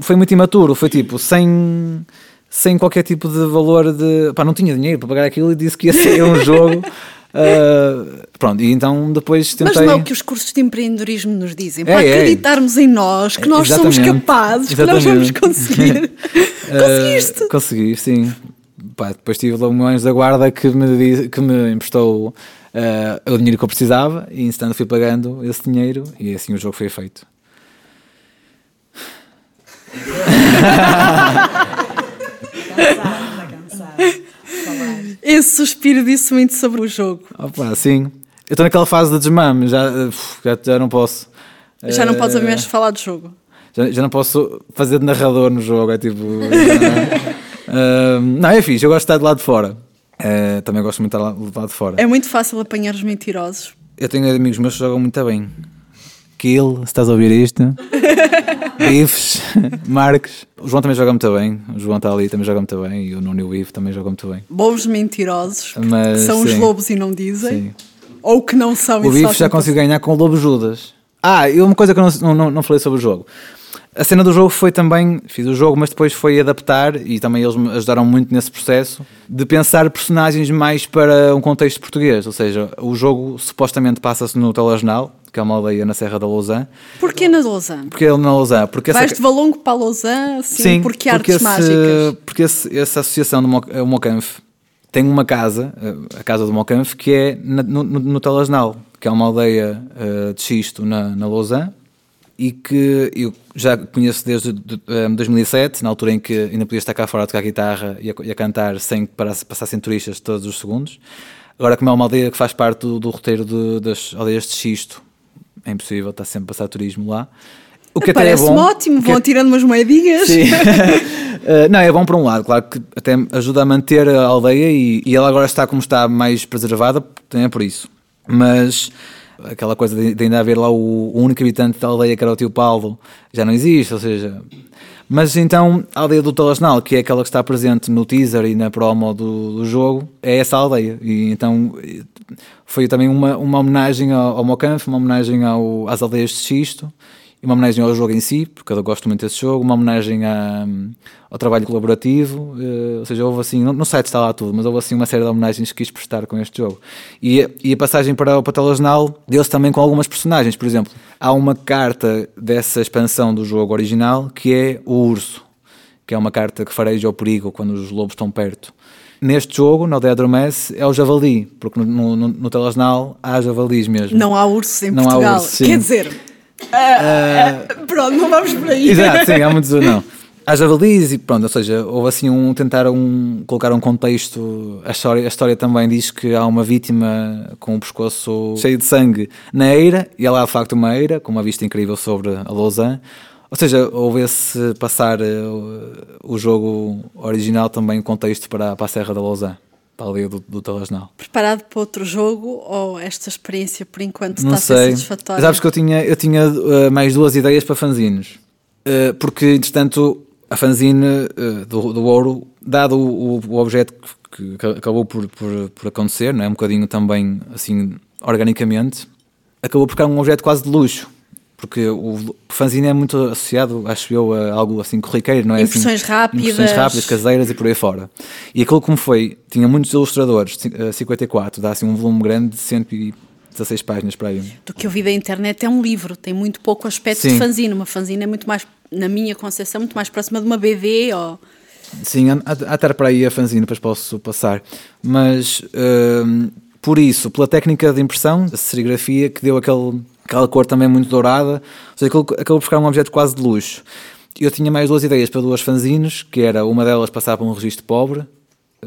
foi muito imaturo, foi tipo, sem, sem qualquer tipo de valor de. Pá, não tinha dinheiro para pagar aquilo e disse que ia ser um jogo. (laughs) ah, pronto, e então depois Mas tentei. não é o que os cursos de empreendedorismo nos dizem. É, para é. acreditarmos em nós, que nós somos Exatamente. capazes, que nós vamos Exatamente. conseguir. (laughs) Conseguiste! Uh, consegui, sim. Pá, depois tive lá um anjo da guarda que me, que me emprestou uh, o dinheiro que eu precisava e, instante, fui pagando esse dinheiro e assim o jogo foi feito. (laughs) Esse suspiro disse muito sobre o jogo. Opa, sim. Eu estou naquela fase de desmame, já, já, já não posso. Já não podes ouvir mais falar do jogo. Já, já não posso fazer de narrador no jogo, é tipo. (laughs) uh, não, é fixe, eu gosto de estar de lado de fora. Uh, também gosto muito de estar de lado de fora. É muito fácil apanhar os mentirosos. Eu tenho amigos meus que jogam muito bem. Kill, se estás a ouvir isto. (laughs) Ives, Marques. O João também joga muito bem. O João está ali também joga muito bem. E o Nuno e o Ivo também jogam muito bem. Bons mentirosos, Mas, que são os sim. lobos e não dizem. Sim. Ou que não são O Ivo já conseguiu ganhar com o Lobo Judas. Ah, e uma coisa que eu não, não, não falei sobre o jogo. A cena do jogo foi também, fiz o jogo, mas depois foi adaptar, e também eles me ajudaram muito nesse processo, de pensar personagens mais para um contexto português. Ou seja, o jogo supostamente passa-se no telejornal, que é uma aldeia na Serra da Lousã. Porquê na Lausanne? Porque na Lousã? Porque essa- Vais de Valongo para a Lausanne, assim, Sim, porque artes esse, mágicas. Porque esse- essa associação do Mocanf tem uma casa, eh, a casa do Mocanf, que é na- no, no, Talasnal, que é uma aldeia eh, de xisto na, na Lausanne e que eu já conheço desde de- eh, 2007, na altura em que ainda podia estar cá fora a tocar guitarra e a, e a cantar sem que passassem turistas todos os segundos. Agora, como é uma aldeia que faz parte do, do roteiro de- das aldeias de xisto, é impossível, está sempre a passar turismo lá. O que até é Parece-me bom, ótimo, que vão é- tirando umas moedinhas. Sim. Uh, (laughs) (laughs) não, é bom por um lado, claro que até ajuda a manter a aldeia e, e ela agora está como está mais preservada, também é por isso. Mas aquela coisa de, de ainda haver lá o, o único habitante da aldeia, que era o tio Paulo, já não existe, ou seja. Mas então a aldeia do Talasnal, que é aquela que está presente no teaser e na promo do, do jogo, é essa aldeia. E então foi também uma, uma homenagem ao, ao uma homenagem ao, às aldeias de Xisto e uma homenagem ao jogo em si, porque eu gosto muito desse jogo, uma homenagem à- ao trabalho colaborativo, eh, ou seja, houve assim, no, no site está lá tudo, mas houve assim uma série de homenagens que quis prestar com este jogo. E, e a passagem para o Patalasnal deu-se também com algumas personagens, por exemplo, há uma carta dessa expansão do jogo original que é o urso, que é uma carta que fareja o perigo quando os lobos estão perto. Neste jogo, no Dead Adormece, é o javali, porque no, no, no Telesnal há javalis mesmo. Não há ursos em Não há Portugal. ursos, sim. Quer dizer, ah, ah, pronto, não vamos por aí. Exato, sim, há muitos (laughs) não. Há javalis e pronto, ou seja, houve assim um tentar um, colocar um contexto. A história, a história também diz que há uma vítima com o pescoço cheio de sangue na eira, e ela há de facto uma eira, com uma vista incrível sobre a Lausanne. Ou seja, houve esse passar eh, o, jogo original também em contexto para, para a Serra da Lausanne, para a aldeia do, do Talasnal. Preparado para outro jogo ou esta experiência por enquanto Não está a ser sei. satisfatória? Sabes que eu tinha, eu tinha uh, mais duas ideias para fanzines. Uh, porque, entretanto, a fanzine uh, do, do ouro, dado o, o objeto que, que acabou por, por, por acontecer, não é? um bocadinho também assim, organicamente, acabou por ficar um objeto quase de luxo. Porque o fanzine é muito associado, acho eu, a algo assim corriqueiro, não é? Impressões assim, rápidas. Impressões rápidas, caseiras e por aí fora. E aquilo como foi, tinha muitos ilustradores, eh, 54, dá assim um volume grande de 116 páginas para aí. Do que eu vi da internet é um livro, tem muito pouco aspecto Sim. de fanzine. Uma fanzine é muito mais, na minha concepção, muito mais próxima de uma BD ou... Sim, há, para aí a fanzine, depois posso passar. Mas hum, por isso, pela técnica de impressão, a serigrafia que deu aquele, aquela cor também muito dourada, ou seja, aquilo acabou por ficar um objeto quase de luxo. Eu tinha mais duas ideias para duas fanzines, que era uma delas passar para um registro pobre,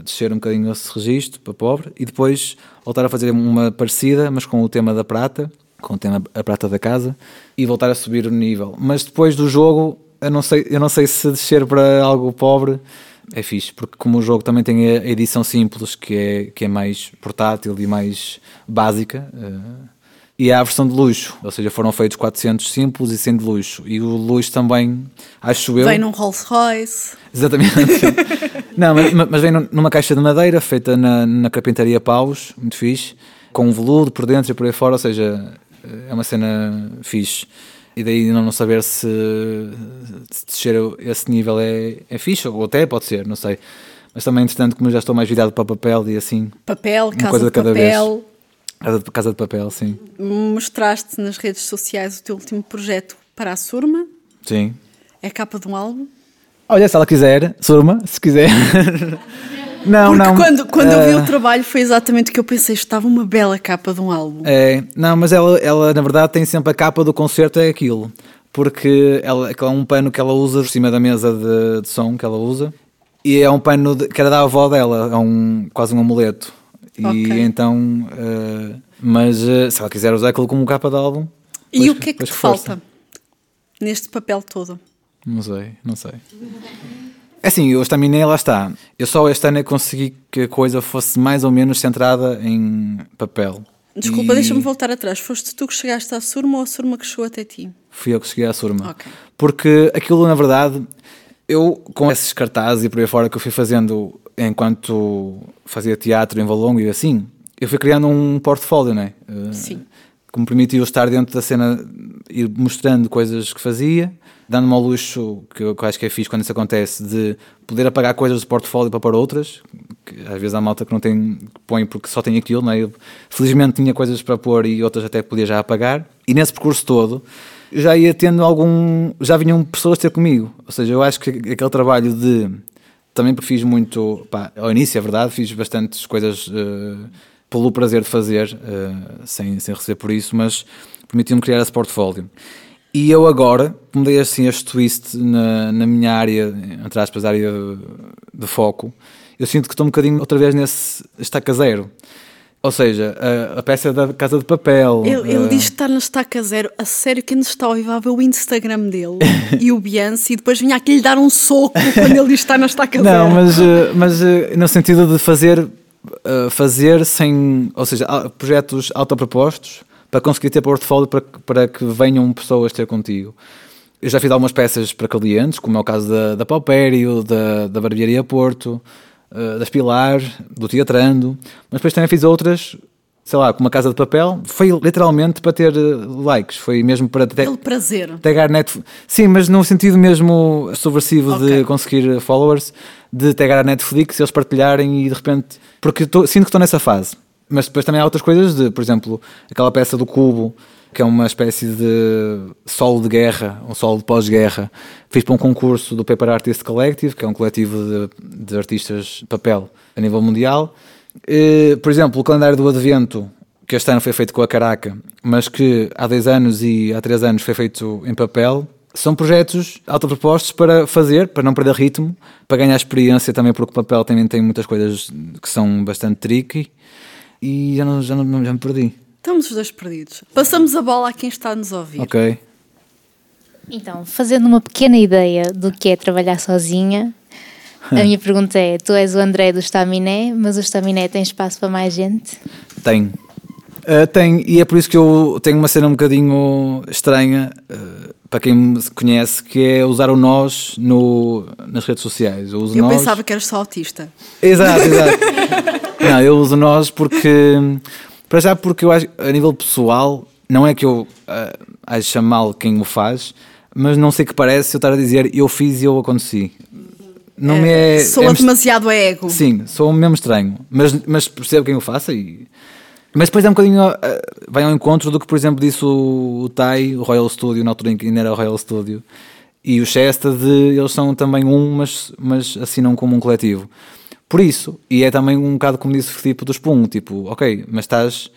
descer um bocadinho esse registro para pobre, e depois voltar a fazer uma parecida, mas com o tema da prata, com o tema a prata da casa, e voltar a subir o nível. Mas depois do jogo, eu não sei, eu não sei se descer para algo pobre é fixe, porque como o jogo também tem a edição simples, que é, que é mais portátil e mais básica, eh, e há a versão de luxo, ou seja, foram feitos 400 simples e 100 de luxo. E o luxo também, acho eu. Vem num Rolls Royce. Exatamente. (laughs) não, mas, mas vem num- numa caixa de madeira feita na, na carpintaria Paus, muito fixe, com um veludo por dentro e por aí fora, ou seja, é uma cena fixe. E daí não não saber se, se descer esse nível é, é fixe, ou até pode ser, não sei. Mas também, entretanto, como eu já estou mais virado para papel e assim, Papel, casa coisa de de cada papel. Casa de, casa de papel, sim. Mostraste nas redes sociais o teu último projeto para a Surma. Sim. É a capa de um álbum. Olha, se ela quiser, Surma, se quiser. (laughs) não, Porque não. quando, quando eu vi o trabalho foi exatamente o que eu pensei. Estava uma bela capa de um álbum. É, não, mas ela, ela na verdade tem sempre a capa do concerto, é aquilo. Porque ela, aquilo é um pano que ela usa por cima da mesa de, de som que ela usa. E é um pano de- que era da avó dela, é um, quase um amuleto. E Ok. então, eh, mas eh, se ela quiser usar aquilo como capa de álbum. e pois- o que é que te força. falta neste papel todo? Não sei, não sei. É assim, eu estaminei, lá está. Eu só este ano é consegui que a coisa fosse mais ou menos centrada em papel. Desculpa, E deixa-me voltar atrás. Foste tu que chegaste à Surma ou a Surma que chegou até ti? Fui eu que cheguei à Surma. Ok. Porque aquilo, na verdade, eu com esses cartazes e por aí fora que eu fui fazendo enquanto fazia teatro em Valongo e assim, eu fui criando um portfólio, não é? Eh, Sim. Que me permitiu estar dentro da cena, ir mostrando coisas que fazia, dando-me ao luxo, que eu, que eu acho que é fixe quando isso acontece, de poder apagar coisas do portfólio para pôr outras, que às vezes há malta que não tem, que põe porque só tem aquilo, não é? Eu, felizmente tinha coisas para pôr e outras até podia já apagar. E nesse percurso todo, já ia tendo algum. Já vinham pessoas ter comigo. Ou seja, eu acho que aquele trabalho de. Também porque fiz muito. Pá, ao início, é verdade, fiz bastantes coisas uh, pelo prazer de fazer, uh, sem, sem receber por isso, mas permitiu-me criar esse portfólio. E eu agora, como dei assim este twist na, na minha área, entre aspas, área de, foco, eu sinto que estou um bocadinho outra vez nesse estaca zero. Ou seja, a, a, peça da Casa de Papel. Ele, ele diz que está na estaca zero. A sério, quem nos está a ouvir vai o Instagram dele (laughs) e o Beyoncé e depois vinha aqui lhe dar um soco quando ele diz que está na estaca zero. Não, mas, eh, mas eh, no sentido de fazer, eh, fazer sem. Ou seja, projetos autopropostos para conseguir ter portfólio para, para que venham pessoas ter contigo. Eu já fiz algumas peças para clientes, como é o caso da, da Paupério, da, da Barbearia Porto, uh, das Pilar, do Teatrando, mas depois também fiz outras, sei lá, como a Casa de Papel, foi literalmente para ter eh, likes, foi mesmo para ter Pelo prazer. tagar Netflix. Sim, mas no sentido mesmo subversivo okay. de conseguir followers, de tagar a Netflix e eles partilharem e de repente. Porque tô, sinto que estou nessa fase. Mas depois também há outras coisas, de, por exemplo, aquela peça do Cubo, que é uma espécie de solo de guerra, um solo de pós-guerra. Fiz para um concurso do Paper Artist Collective, que é um coletivo de, de artistas de papel a nível mundial. E, por exemplo, o calendário do Advento, que este ano foi feito com a Caraca, mas que há 10 anos e há 3 anos foi feito em papel, são projetos autopropostos para fazer, para não perder ritmo, para ganhar experiência também, porque o papel também tem muitas coisas que são bastante tricky e já, não, já, não, já me perdi. Estamos os dois perdidos. Passamos a bola a quem está a nos ouvir. Ok. Então, fazendo uma pequena ideia do que é trabalhar sozinha, a minha pergunta é: tu és o André do Staminé, mas o Staminé tem espaço para mais gente? Tem. Uh, tem, e é por isso que eu tenho uma cena um bocadinho estranha, uh, para quem me conhece, que é usar o nós no, nas redes sociais. Eu, uso eu nós... pensava que eras só autista. Exato, exato. (laughs) não, eu uso nós porque. Para já, porque eu acho, a nível pessoal, não é que eu uh, ache mal quem o faz, mas não sei que parece eu estar a dizer eu fiz e eu aconteci. Não é, me é. Soa é, demasiado ego. Sim, sou mesmo estranho. Mas, mas percebo quem o faça e mas depois é um bocadinho. Uh, vai ao encontro do que, por exemplo, disse o, o Tai, o Royal Studio, na altura em que ainda era o Royal Studio, e o Chesta, de eles são também um, mas, mas assinam como um coletivo. Por isso, e é também um bocado como disse o tipo do Spum, tipo, ok, mas estás.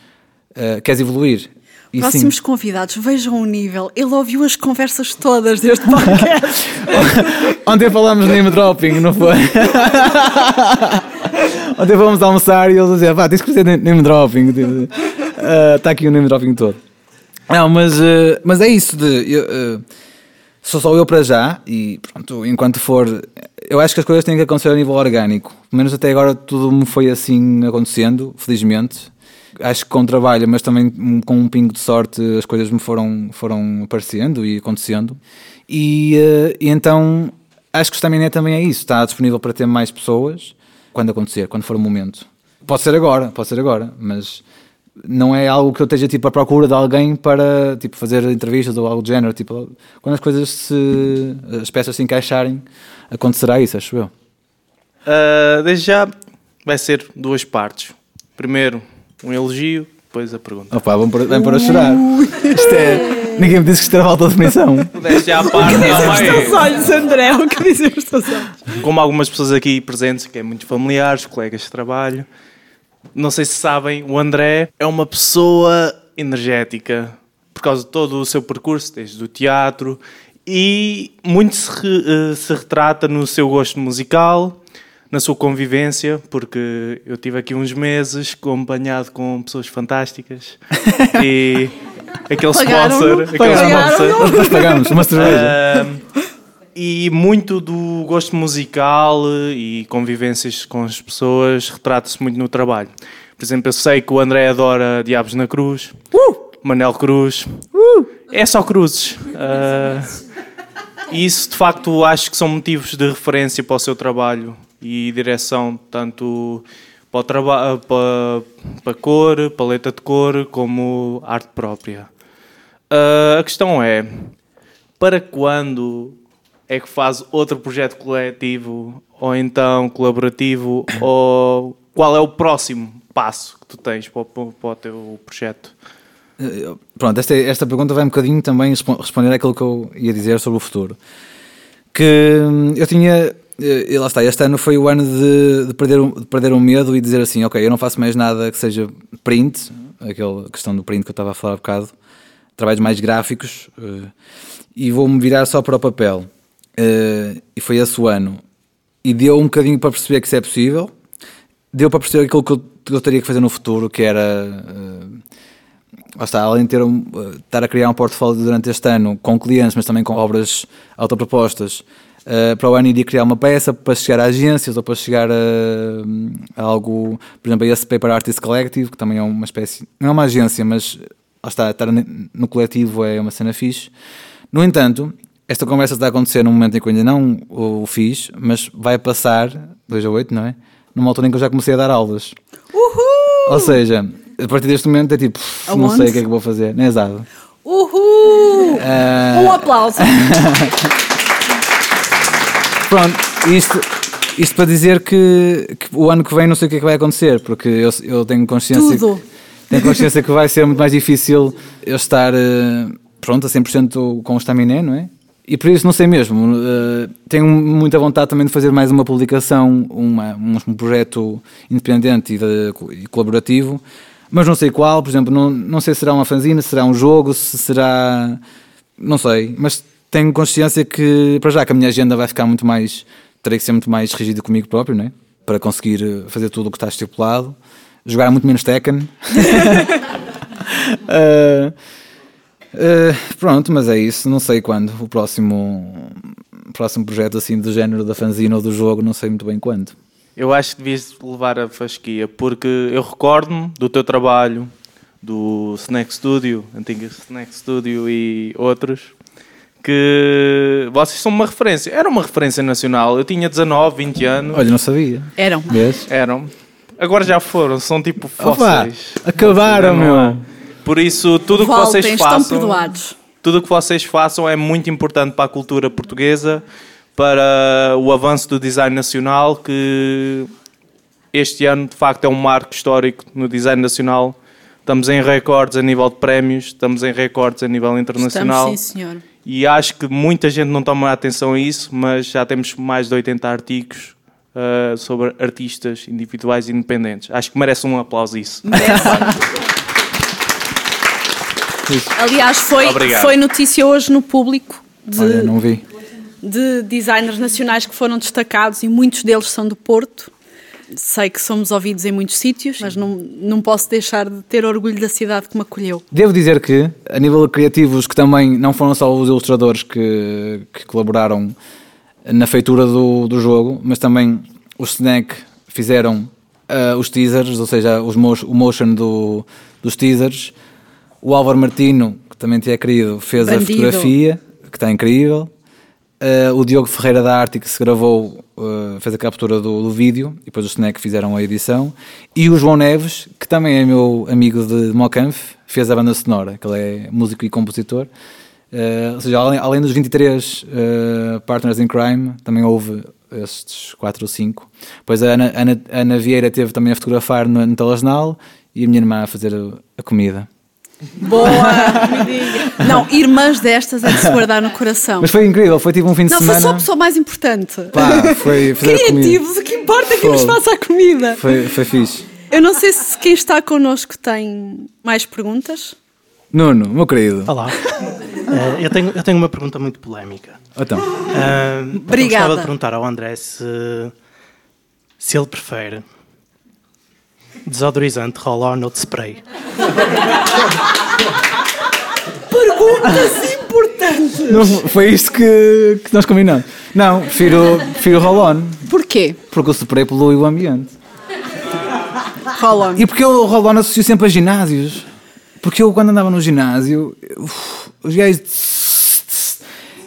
Uh, queres evoluir? E Próximos sim. convidados, vejam o nível. Ele ouviu as conversas todas deste podcast. (laughs) Ontem falámos name dropping, não foi? (laughs) Ontem fomos almoçar e eles diziam, pá, tens que fazer name dropping. Está tipo, uh, aqui o name dropping todo. Não, mas, uh, mas é isso de. Uh, sou só eu para já e pronto, enquanto for. Eu acho que as coisas têm que acontecer a nível orgânico. Pelo menos até agora tudo me foi assim acontecendo, felizmente. Acho que com trabalho, mas também com um pingo de sorte, as coisas me foram, foram aparecendo e acontecendo. E, uh, e então acho que o Staminé também é isso. Está disponível para ter mais pessoas quando acontecer, quando for o momento. Pode ser agora, pode ser agora, mas não é algo que eu esteja tipo à procura de alguém para tipo fazer entrevistas ou algo do género, tipo, quando as coisas se as peças se encaixarem, acontecerá isso, acho eu. Uh, desde já vai ser duas partes. Primeiro, um elogio, depois a pergunta. Opa, vamos para, vamos para chorar. Isto é. Ninguém me disse que isto era falta de definição. Desde já a parte. O que dizem os olhos, André? O que dizem os teus olhos? Como algumas pessoas aqui presentes, que é muito familiares, colegas de trabalho. Não sei se sabem, o André é uma pessoa energética por causa de todo o seu percurso, desde o teatro, e muito se, uh, se retrata no seu gosto musical, na sua convivência, porque eu tive aqui uns meses acompanhado com pessoas fantásticas (laughs) e aquele sponsor, aquele sponsor. Nós (laughs) pagamos uma cerveja. Uh, e muito do gosto musical e convivências com as pessoas retrata-se muito no trabalho. Por exemplo, eu sei que o André adora Diabos na Cruz, uh! Manel Cruz, uh! é só cruzes. Uh, isso de facto acho que são motivos de referência para o seu trabalho e direção, tanto para, traba para, para cor, paleta de cor, como arte própria. Uh, a questão é, para quando é que faz outro projeto coletivo, ou então colaborativo, ou qual é o próximo passo que tu tens para, para, para o teu projeto? eh, pronto, esta, esta pergunta vai um bocadinho também respo- responder àquilo que eu ia dizer sobre o futuro. Que hum, eu tinha, eh, e lá está, este ano foi o ano de, de perder, de perder o medo e dizer assim: ok, eu não faço mais nada que seja print, aquela questão do print que eu estava a falar há bocado, trabalhos mais gráficos, eh, e vou-me virar só para o papel. Eh, e foi esse o ano. E deu um bocadinho para perceber que isso é possível, deu para perceber aquilo que eu, eu teria que fazer no futuro, que era. eh, lá está, além de ter um, eh, estar a criar um portfólio durante este ano com clientes, mas também com obras autopropostas, eh, para o ano iria criar uma peça para chegar a agências ou para chegar a, a algo, por exemplo, a esse Paper Artist Collective, que também é uma espécie, não é uma agência, mas lá está, estar no coletivo é uma cena fixe. No entanto, esta conversa está a acontecer num momento em que eu ainda não o fiz, mas vai passar, 2 a 8, não é? Numa altura em que eu já comecei a dar aulas. Uhul! Ou seja, a partir deste momento é tipo, não Aonde? sei o que é que vou fazer, nem exato. Uhul! Ah, Um aplauso! (laughs) Pronto, isto, isto para dizer que, que o ano que vem não sei o que é que vai acontecer, porque eu, eu tenho consciência. Tudo. Que, tenho consciência que vai ser muito mais difícil eu estar eh, pronto a 100% com o estaminé, não é? E por isso não sei mesmo. eh, tenho muita vontade também de fazer mais uma publicação, uma, um, um projeto independente e, de- e colaborativo, mas não sei qual. Por exemplo, não, não sei se será uma fanzine, se será um jogo, se será. Não sei, mas tenho consciência que, para já, que a minha agenda vai ficar muito mais. Terei que ser muito mais rígido comigo próprio, não é? Para conseguir eh, fazer tudo o que está estipulado. Jogar muito menos Tekken. Eh, (laughs) eh, pronto, mas é isso. Não sei quando. O próximo, próximo projeto assim do género da fanzine ou do jogo, não sei muito bem quando. Eu acho que devias levar a fasquia, porque eu recordo-me do teu trabalho, do Snack Studio, antiga Snack Studio e outros, que vocês são uma referência. Era uma referência nacional. Eu tinha 19, 20 anos. Olha, não sabia. Eram. Vês? Eram. Agora já foram, são tipo Opa, fósseis. acabaram, Não é? meu. Por isso, tudo o que vocês façam. Tudo o que vocês façam é muito importante para a cultura portuguesa, para o avanço do design nacional, que este ano de facto é um marco histórico no design nacional. Estamos em recordes a nível de prémios, estamos em recordes a nível internacional. Estamos, sim, senhor. E acho que muita gente não toma atenção a isso, mas já temos mais de 80 artigos ah, sobre artistas individuais e independentes. Acho que merece um aplauso isso. (laughs) Aliás, foi, Obrigado. foi notícia hoje no público de, Olha, não vi. de designers nacionais que foram destacados e muitos deles são do Porto. Sei que somos ouvidos em muitos sítios, mas não, não posso deixar de ter orgulho da cidade que me acolheu. Devo dizer que, a nível criativo, os que também não foram só os ilustradores que, que colaboraram na feitura do, do jogo, mas também os Snack fizeram ah, os teasers, ou seja, os mo o motion do, dos teasers. O Álvaro Martino, que também te é querido, fez a Bandido. fotografia, que está incrível. Uh, o Diogo Ferreira da Arte, que se gravou, uh, fez a captura do, do vídeo, e depois os Snack fizeram a edição. E o João Neves, que também é meu amigo de Mocanf, fez a banda sonora, que ele é músico e compositor. Uh, ou seja, além, além dos 23 uh, Partners in Crime, também houve estes 4 ou 5. Depois a Ana, Ana, Ana Vieira teve também a fotografar no, no telejornal e a minha irmã a fazer a, a comida. Boa! não, irmãs destas é de se guardar no coração. Mas foi incrível, foi tipo um fim de Não, foi semana. só a pessoa mais importante. Pá, foi (laughs) fazer. Criativos, o que importa é que nos faça a comida. Foi, foi fixe. Eu não sei se quem está connosco tem mais perguntas. Nuno, meu querido. Olá. Eh, eu, tenho, eu tenho uma pergunta muito polémica. Então, Ah, eu Obrigada. gostava de perguntar ao André se, se ele prefere desodorizante, roll-on ou de spray. Perguntas importantes! não, foi isto que, que nós combinamos. Não, prefiro, prefiro roll-on, Porquê? porque o spray polui o ambiente. Roll on. E porque eu o roll-on associo sempre a ginásios. Porque eu, quando andava no ginásio, uf, os gajos.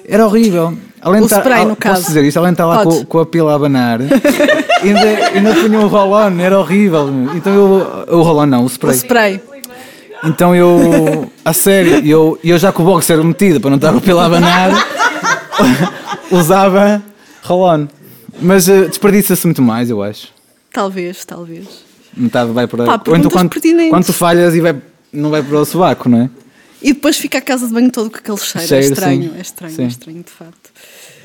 Era horrível. Além O de estar- spray, al- no posso caso. dizer isto? Além de estar lá Podes. com, com a pila a abanar, (laughs) ainda, ainda punha o roll-on, era horrível. Então eu. O roll-on não, o O spray. spray. Então eu, a sério, eu, eu já com o boxer metido para não estar o pelo a abanar, (laughs) usava roll-on. Mas eh, desperdiça-se muito mais, eu acho. Talvez, talvez. Metade vai para. Pá, Ou então quando, quando tu falhas e vai não vai para o sovaco, não é? E depois fica a casa de banho todo com aquele cheiro. Cheiro, é estranho, sim. é estranho, Sim. é estranho, de facto.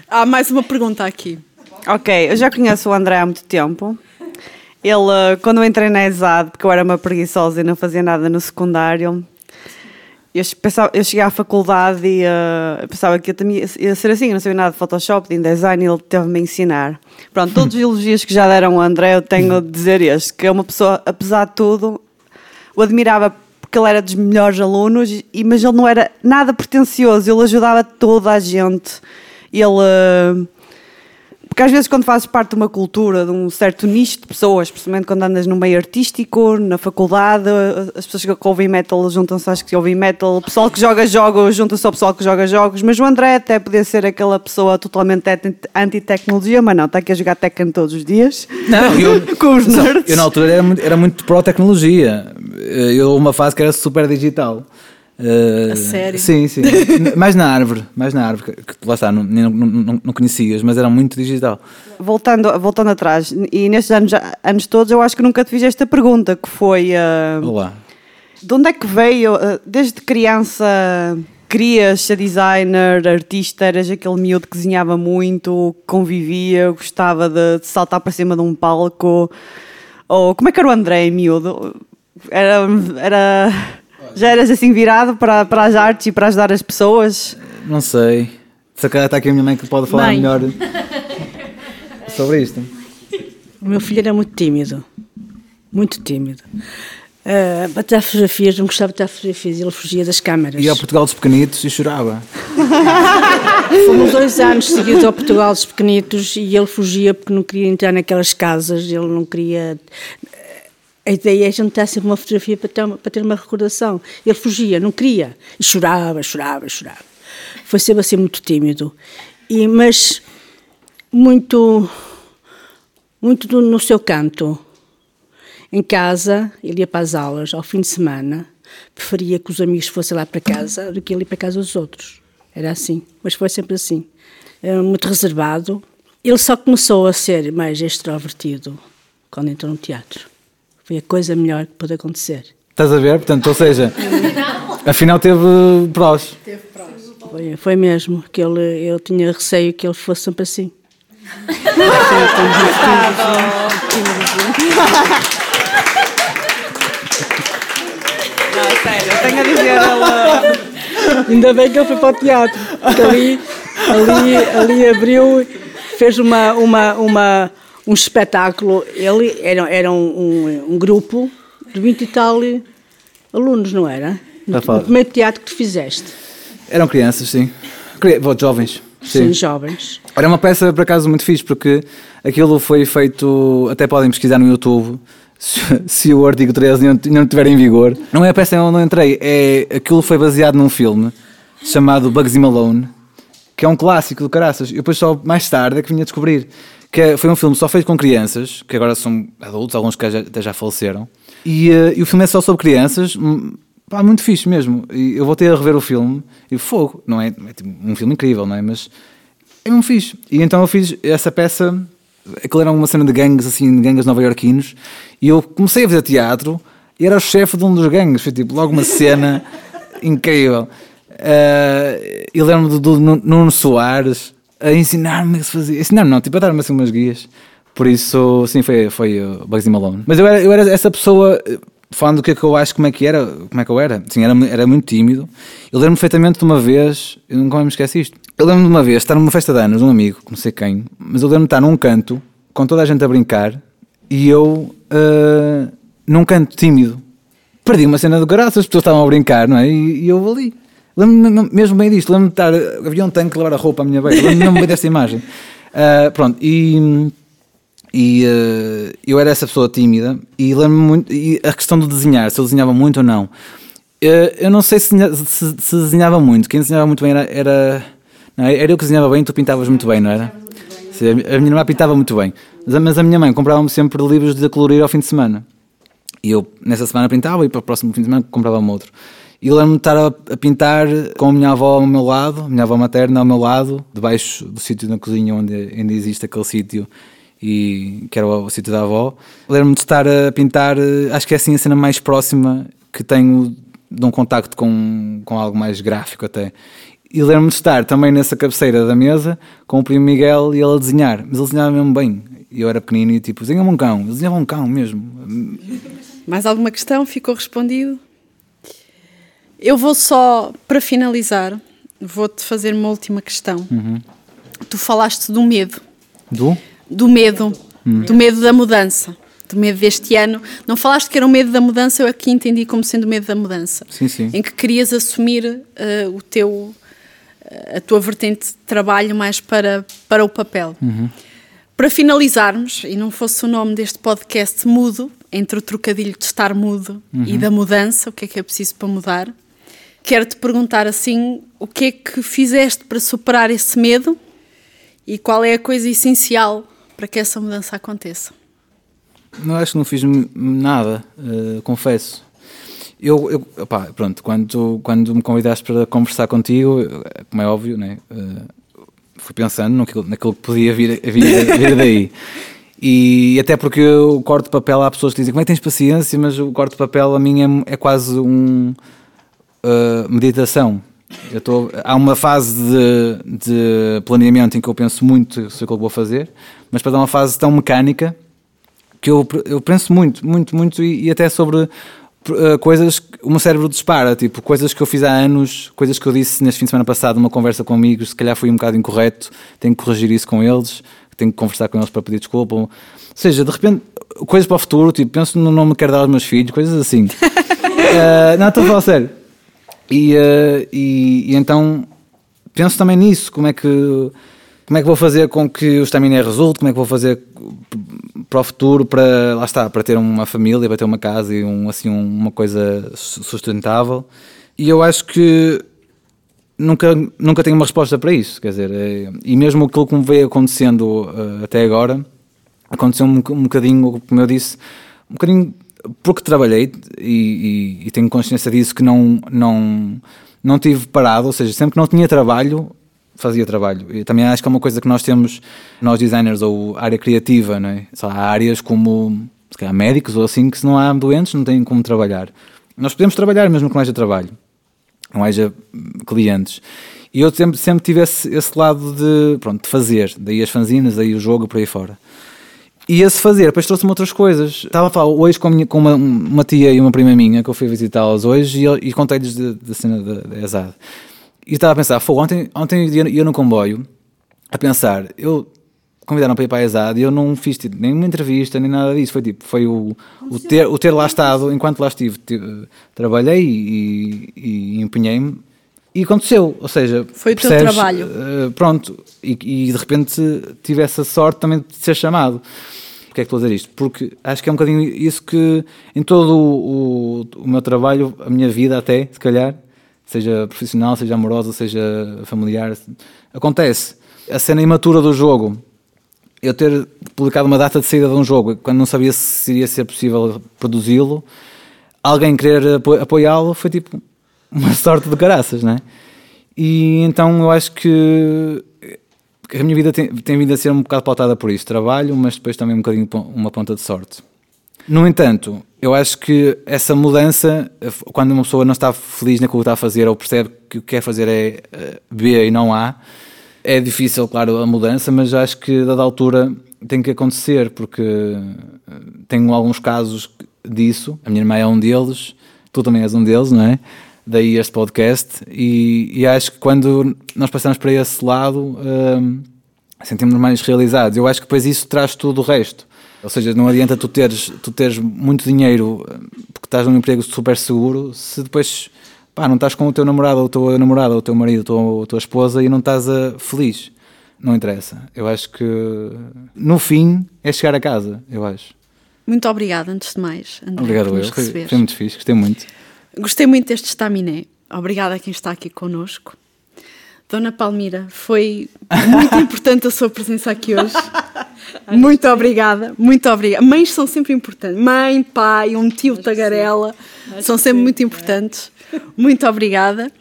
Há mais uma pergunta aqui. Ok, eu já conheço o André há muito tempo. Ele, eh, quando eu entrei na ESAD, porque eu era uma preguiçosa e não fazia nada no secundário, eu, pensava, eu cheguei à faculdade e eu pensava que eu também ia- ser assim, eu não sabia nada de Photoshop, de InDesign, e ele teve-me a ensinar. Pronto, todos os elogios que já deram ao André, eu tenho de dizer este, que é uma pessoa, apesar de tudo, o admirava porque ele era dos melhores alunos, e, mas ele não era nada pretencioso, ele ajudava toda a gente. Ele. eh, Porque às vezes, quando fazes parte de uma cultura, de um certo nicho de pessoas, principalmente quando andas no meio artístico, na faculdade, as pessoas que ouvem metal juntam-se às que ouvem metal, o pessoal que joga jogos junta-se ao pessoal que joga jogos, mas o André até podia ser aquela pessoa totalmente anti- anti-tecnologia, mas não, está aqui a jogar Tekken todos os dias. Não, eu, (laughs) Com os nerds. eu na altura era muito, era muito pró-tecnologia. Eu uma fase que era super digital. Eh, A sério? Sim, sim. (laughs) mais na árvore, mais na árvore, que, que lá está, não, não, não, não conhecias, mas era muito digital. Voltando, voltando atrás, e nestes anos, anos todos, eu acho que nunca te fiz esta pergunta, que foi... ah, Olá. De onde é que veio, eh, desde criança, querias ser designer, artista, eras aquele miúdo que desenhava muito, convivia, gostava de, de saltar para cima de um palco? Ou como é que era o André, miúdo? Era, era, já eras assim virado para, para as artes e para ajudar as pessoas? Não sei. Se calhar está aqui a minha mãe que pode falar Mãe. melhor (laughs) sobre isto. O meu filho era muito tímido. Muito tímido. Ah, para tirar fotografias, não gostava de tirar fotografias, ele fugia das câmaras. Ia ao Portugal dos Pequenitos e chorava. (laughs) Fomos dois anos seguidos ao Portugal dos Pequenitos e ele fugia porque não queria entrar naquelas casas, ele não queria. A ideia é ter sempre uma fotografia para ter uma, para ter uma recordação. Ele fugia, não queria. E chorava, chorava, chorava. Foi sempre assim muito tímido. E, mas muito, muito do- no seu canto. Em casa, ele ia para as aulas ao fim de semana, preferia que os amigos fossem lá para casa do que ele ir para casa dos outros. Era assim, mas foi sempre assim. Era muito reservado. Ele só começou a ser mais extrovertido quando entrou no teatro. Foi a coisa melhor que pôde acontecer. Estás a ver? Portanto, ou seja, afinal teve prós. Foi, foi mesmo que ele, eu tinha receio que ele fosse sempre assim. Não, sério, eu tenho a dizer, ele... Ainda bem que ele foi para o teatro, porque ali, ali, ali abriu, fez uma, uma, uma, um espetáculo. Ele era, era um, um, um grupo de 20 e tal alunos, não era? Falar. No primeiro teatro que tu fizeste. Eram crianças, sim. Jovens. Sim, jovens. Era uma peça, por acaso, muito fixe, porque aquilo foi feito. Até podem pesquisar no YouTube. Se, se o artigo 13 ainda não estiver em vigor, não é a peça onde eu entrei, é aquilo foi baseado num filme chamado Bugsy Malone, que é um clássico do caraças. E depois só mais tarde é que vinha a descobrir que é- foi um filme só feito com crianças, que agora são adultos, alguns que até já faleceram. E, eh, e o filme é só sobre crianças, hum, pá, muito fixe mesmo. E eu voltei a rever o filme e fogo, não é, é tipo um filme incrível, não é? Mas é um fixe. E então eu fiz essa peça, aquilo era uma cena de gangues, assim, de gangues nova-iorquinos, e eu comecei a fazer teatro e era o chefe de um dos gangues. Foi tipo logo uma cena (laughs) incrível. Uh, eu lembro do, do Nuno Soares a ensinar-me que se fazia. Ensinar-me não, tipo a dar-me assim umas guias. Por isso, sim, foi, foi o Bugsy Malone. Mas eu era, eu era essa pessoa, eh, falando do que é que eu acho, como é que era, como é que eu era. Sim, era, era muito tímido. Eu lembro perfeitamente de uma vez, eu nunca me esqueci isto. Eu lembro de uma vez estar numa festa de anos, um amigo, não sei quem, mas eu lembro de estar num canto, com toda a gente a brincar, e eu uh, num canto tímido. Perdi uma cena do graça, as pessoas estavam a brincar, não é? E, e eu ali. Lembro-me mesmo bem disto, lembro-me de estar. Havia um tanque a levar a roupa à minha beira, lembro-me bem dessa imagem. Uh, (laughs) pronto, e. E eh, eu era essa pessoa tímida e lembro-me muito. E a questão do desenhar, se eu desenhava muito ou não. Eh, eu não sei se, se- se desenhava muito. Quem desenhava muito bem era. Era, não, era eu que desenhava bem, tu pintavas muito bem, não era? Sim, a minha irmã pintava muito bem. Mas a minha mãe comprava-me sempre livros de colorir ao fim de semana. E eu, nessa semana, pintava e para o próximo fim de semana comprava-me outro. E lembro-me de estar a, a pintar com a minha avó ao meu lado, a minha avó materna ao meu lado, debaixo do sítio na cozinha onde ainda existe aquele sítio, e que era o, o sítio da avó. Lembro-me de estar a pintar, acho que é assim a cena mais próxima que tenho de um contacto com, com algo mais gráfico até. E lembro-me de estar também nessa cabeceira da mesa com o primo Miguel e ele a desenhar, mas ele desenhava mesmo bem. E eu era pequenino e tipo, desenha-me um cão, ele desenhava um cão mesmo. Mais alguma questão? Ficou respondido? Eu vou só, para finalizar, vou-te fazer uma última questão. Tu falaste do medo, Do? do medo, do medo da mudança, do medo deste ano. Não falaste que era o medo da mudança, eu aqui entendi como sendo o medo da mudança. Sim, sim. Em que querias assumir eh, o teu, eh, a tua vertente de trabalho mais para, para o papel. Para finalizarmos, e não fosse o nome deste podcast mudo, entre o trocadilho de estar mudo e da mudança, o que é que é preciso para mudar, quero-te perguntar assim, o que é que fizeste para superar esse medo e qual é a coisa essencial para que essa mudança aconteça? Não acho que não fiz nada, eh, confesso. Eu, eu pronto, quando, quando me convidaste para conversar contigo, como é óbvio, né, eh, fui pensando naquilo, naquilo que podia vir, (laughs) vir, vir daí. E até porque o corte de papel, há pessoas que dizem como é que tens paciência, mas o corte de papel a mim é, é quase um uh, meditação. Tô, há uma fase de, de planeamento em que eu penso muito sobre o que eu vou fazer, mas para dar uma fase tão mecânica que eu, eu penso muito, muito, muito e, e até sobre uh, coisas que o meu cérebro dispara, tipo coisas que eu fiz há anos, coisas que eu disse neste fim de semana passado numa conversa com amigos, se calhar fui um bocado incorreto, tenho que corrigir isso com eles, tenho que conversar com eles para pedir desculpa. Ou seja, de repente, coisas para o futuro, tipo, penso no nome que quero dar aos meus filhos, coisas assim. Uh, (laughs) não, estou a falar sério. E, uh, e, e então penso também nisso, como é que como é que vou fazer com que o estaminé resulte, como é que vou fazer para o futuro, para lá está, para ter uma família, para ter uma casa e um, assim uma coisa sustentável. E eu acho que nunca nunca tenho uma resposta para isso, quer dizer, é, e mesmo aquilo que me veio acontecendo uh, até agora, aconteceu um, um bocadinho, como eu disse, um bocadinho porque trabalhei e, e, e, tenho consciência disso que não, não, não tive parado, ou seja, sempre que não tinha trabalho, fazia trabalho. E também acho que é uma coisa que nós temos, nós designers ou área criativa, não é? Só há áreas como se calhar, médicos ou assim que se não há doentes não têm como trabalhar. Nós podemos trabalhar mesmo que não haja trabalho, não haja clientes. E eu sempre, sempre tive esse, esse lado de, pronto, de fazer, daí as fanzinas, daí o jogo, por aí fora. E esse fazer, depois trouxe-me outras coisas. Estava a falar hoje com, minha, com uma, uma, tia e uma prima minha, que eu fui visitá-las hoje, e, e contei-lhes da cena da, ESAD. E estava a pensar, foi ontem, ontem ia, ia no comboio, a pensar, eu convidaram para ir para a ESAD e eu não fiz tipo, nenhuma entrevista, nem nada disso. Foi tipo, foi o, o, ter, o ter lá estado, enquanto lá estive, tive, trabalhei e, e empenhei-me. E aconteceu, ou seja, foi o teu trabalho. Uh, pronto, e, e de repente tive essa sorte também de ser chamado. Porquê é que estou a dizer isto? Porque acho que é um bocadinho isso que em todo o, o, o meu trabalho, a minha vida até, se calhar, seja profissional, seja amorosa, seja familiar, acontece. A cena imatura do jogo, eu ter publicado uma data de saída de um jogo quando não sabia se iria ser possível produzi-lo, alguém querer apo apoiá-lo foi tipo uma (laughs) sorte de caraças, não é? E então eu acho que a minha vida tem, tem vindo a ser um bocado pautada por isso, trabalho, mas depois também um bocadinho uma ponta de sorte. No entanto, eu acho que essa mudança, quando uma pessoa não está feliz naquilo que está a fazer ou percebe que o que quer fazer é B e não A, é difícil, claro, a mudança, mas acho que dada altura tem que acontecer, porque tenho alguns casos disso, a minha irmã é um deles, tu também és um deles, não é? Daí este podcast, e, e acho que quando nós passamos para esse lado, hum, sentimos-nos mais realizados. Eu acho que depois isso traz tudo o resto. Ou seja, não adianta tu teres, tu teres muito dinheiro porque estás num emprego super seguro se depois pá, não estás com o teu namorado ou o teu namorado ou o teu marido ou a tua esposa e não estás a, feliz. Não interessa. Eu acho que no fim é chegar a casa, eu acho. Muito obrigada, antes de mais. André, Obrigado, por eu. Foi, foi muito fixe, gostei muito. Gostei muito deste estaminé. Obrigada a quem está aqui connosco. Dona Palmira, foi muito (laughs) importante a sua presença aqui hoje. (laughs) muito obrigada, muito obrigada. Mães são sempre importantes. Mãe, pai, um tio tagarela são sempre muito importantes. Muito obrigada.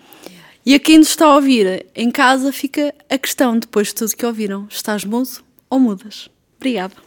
E a quem nos está a ouvir em casa fica a questão, depois de tudo que ouviram: estás mudo ou mudas? Obrigada.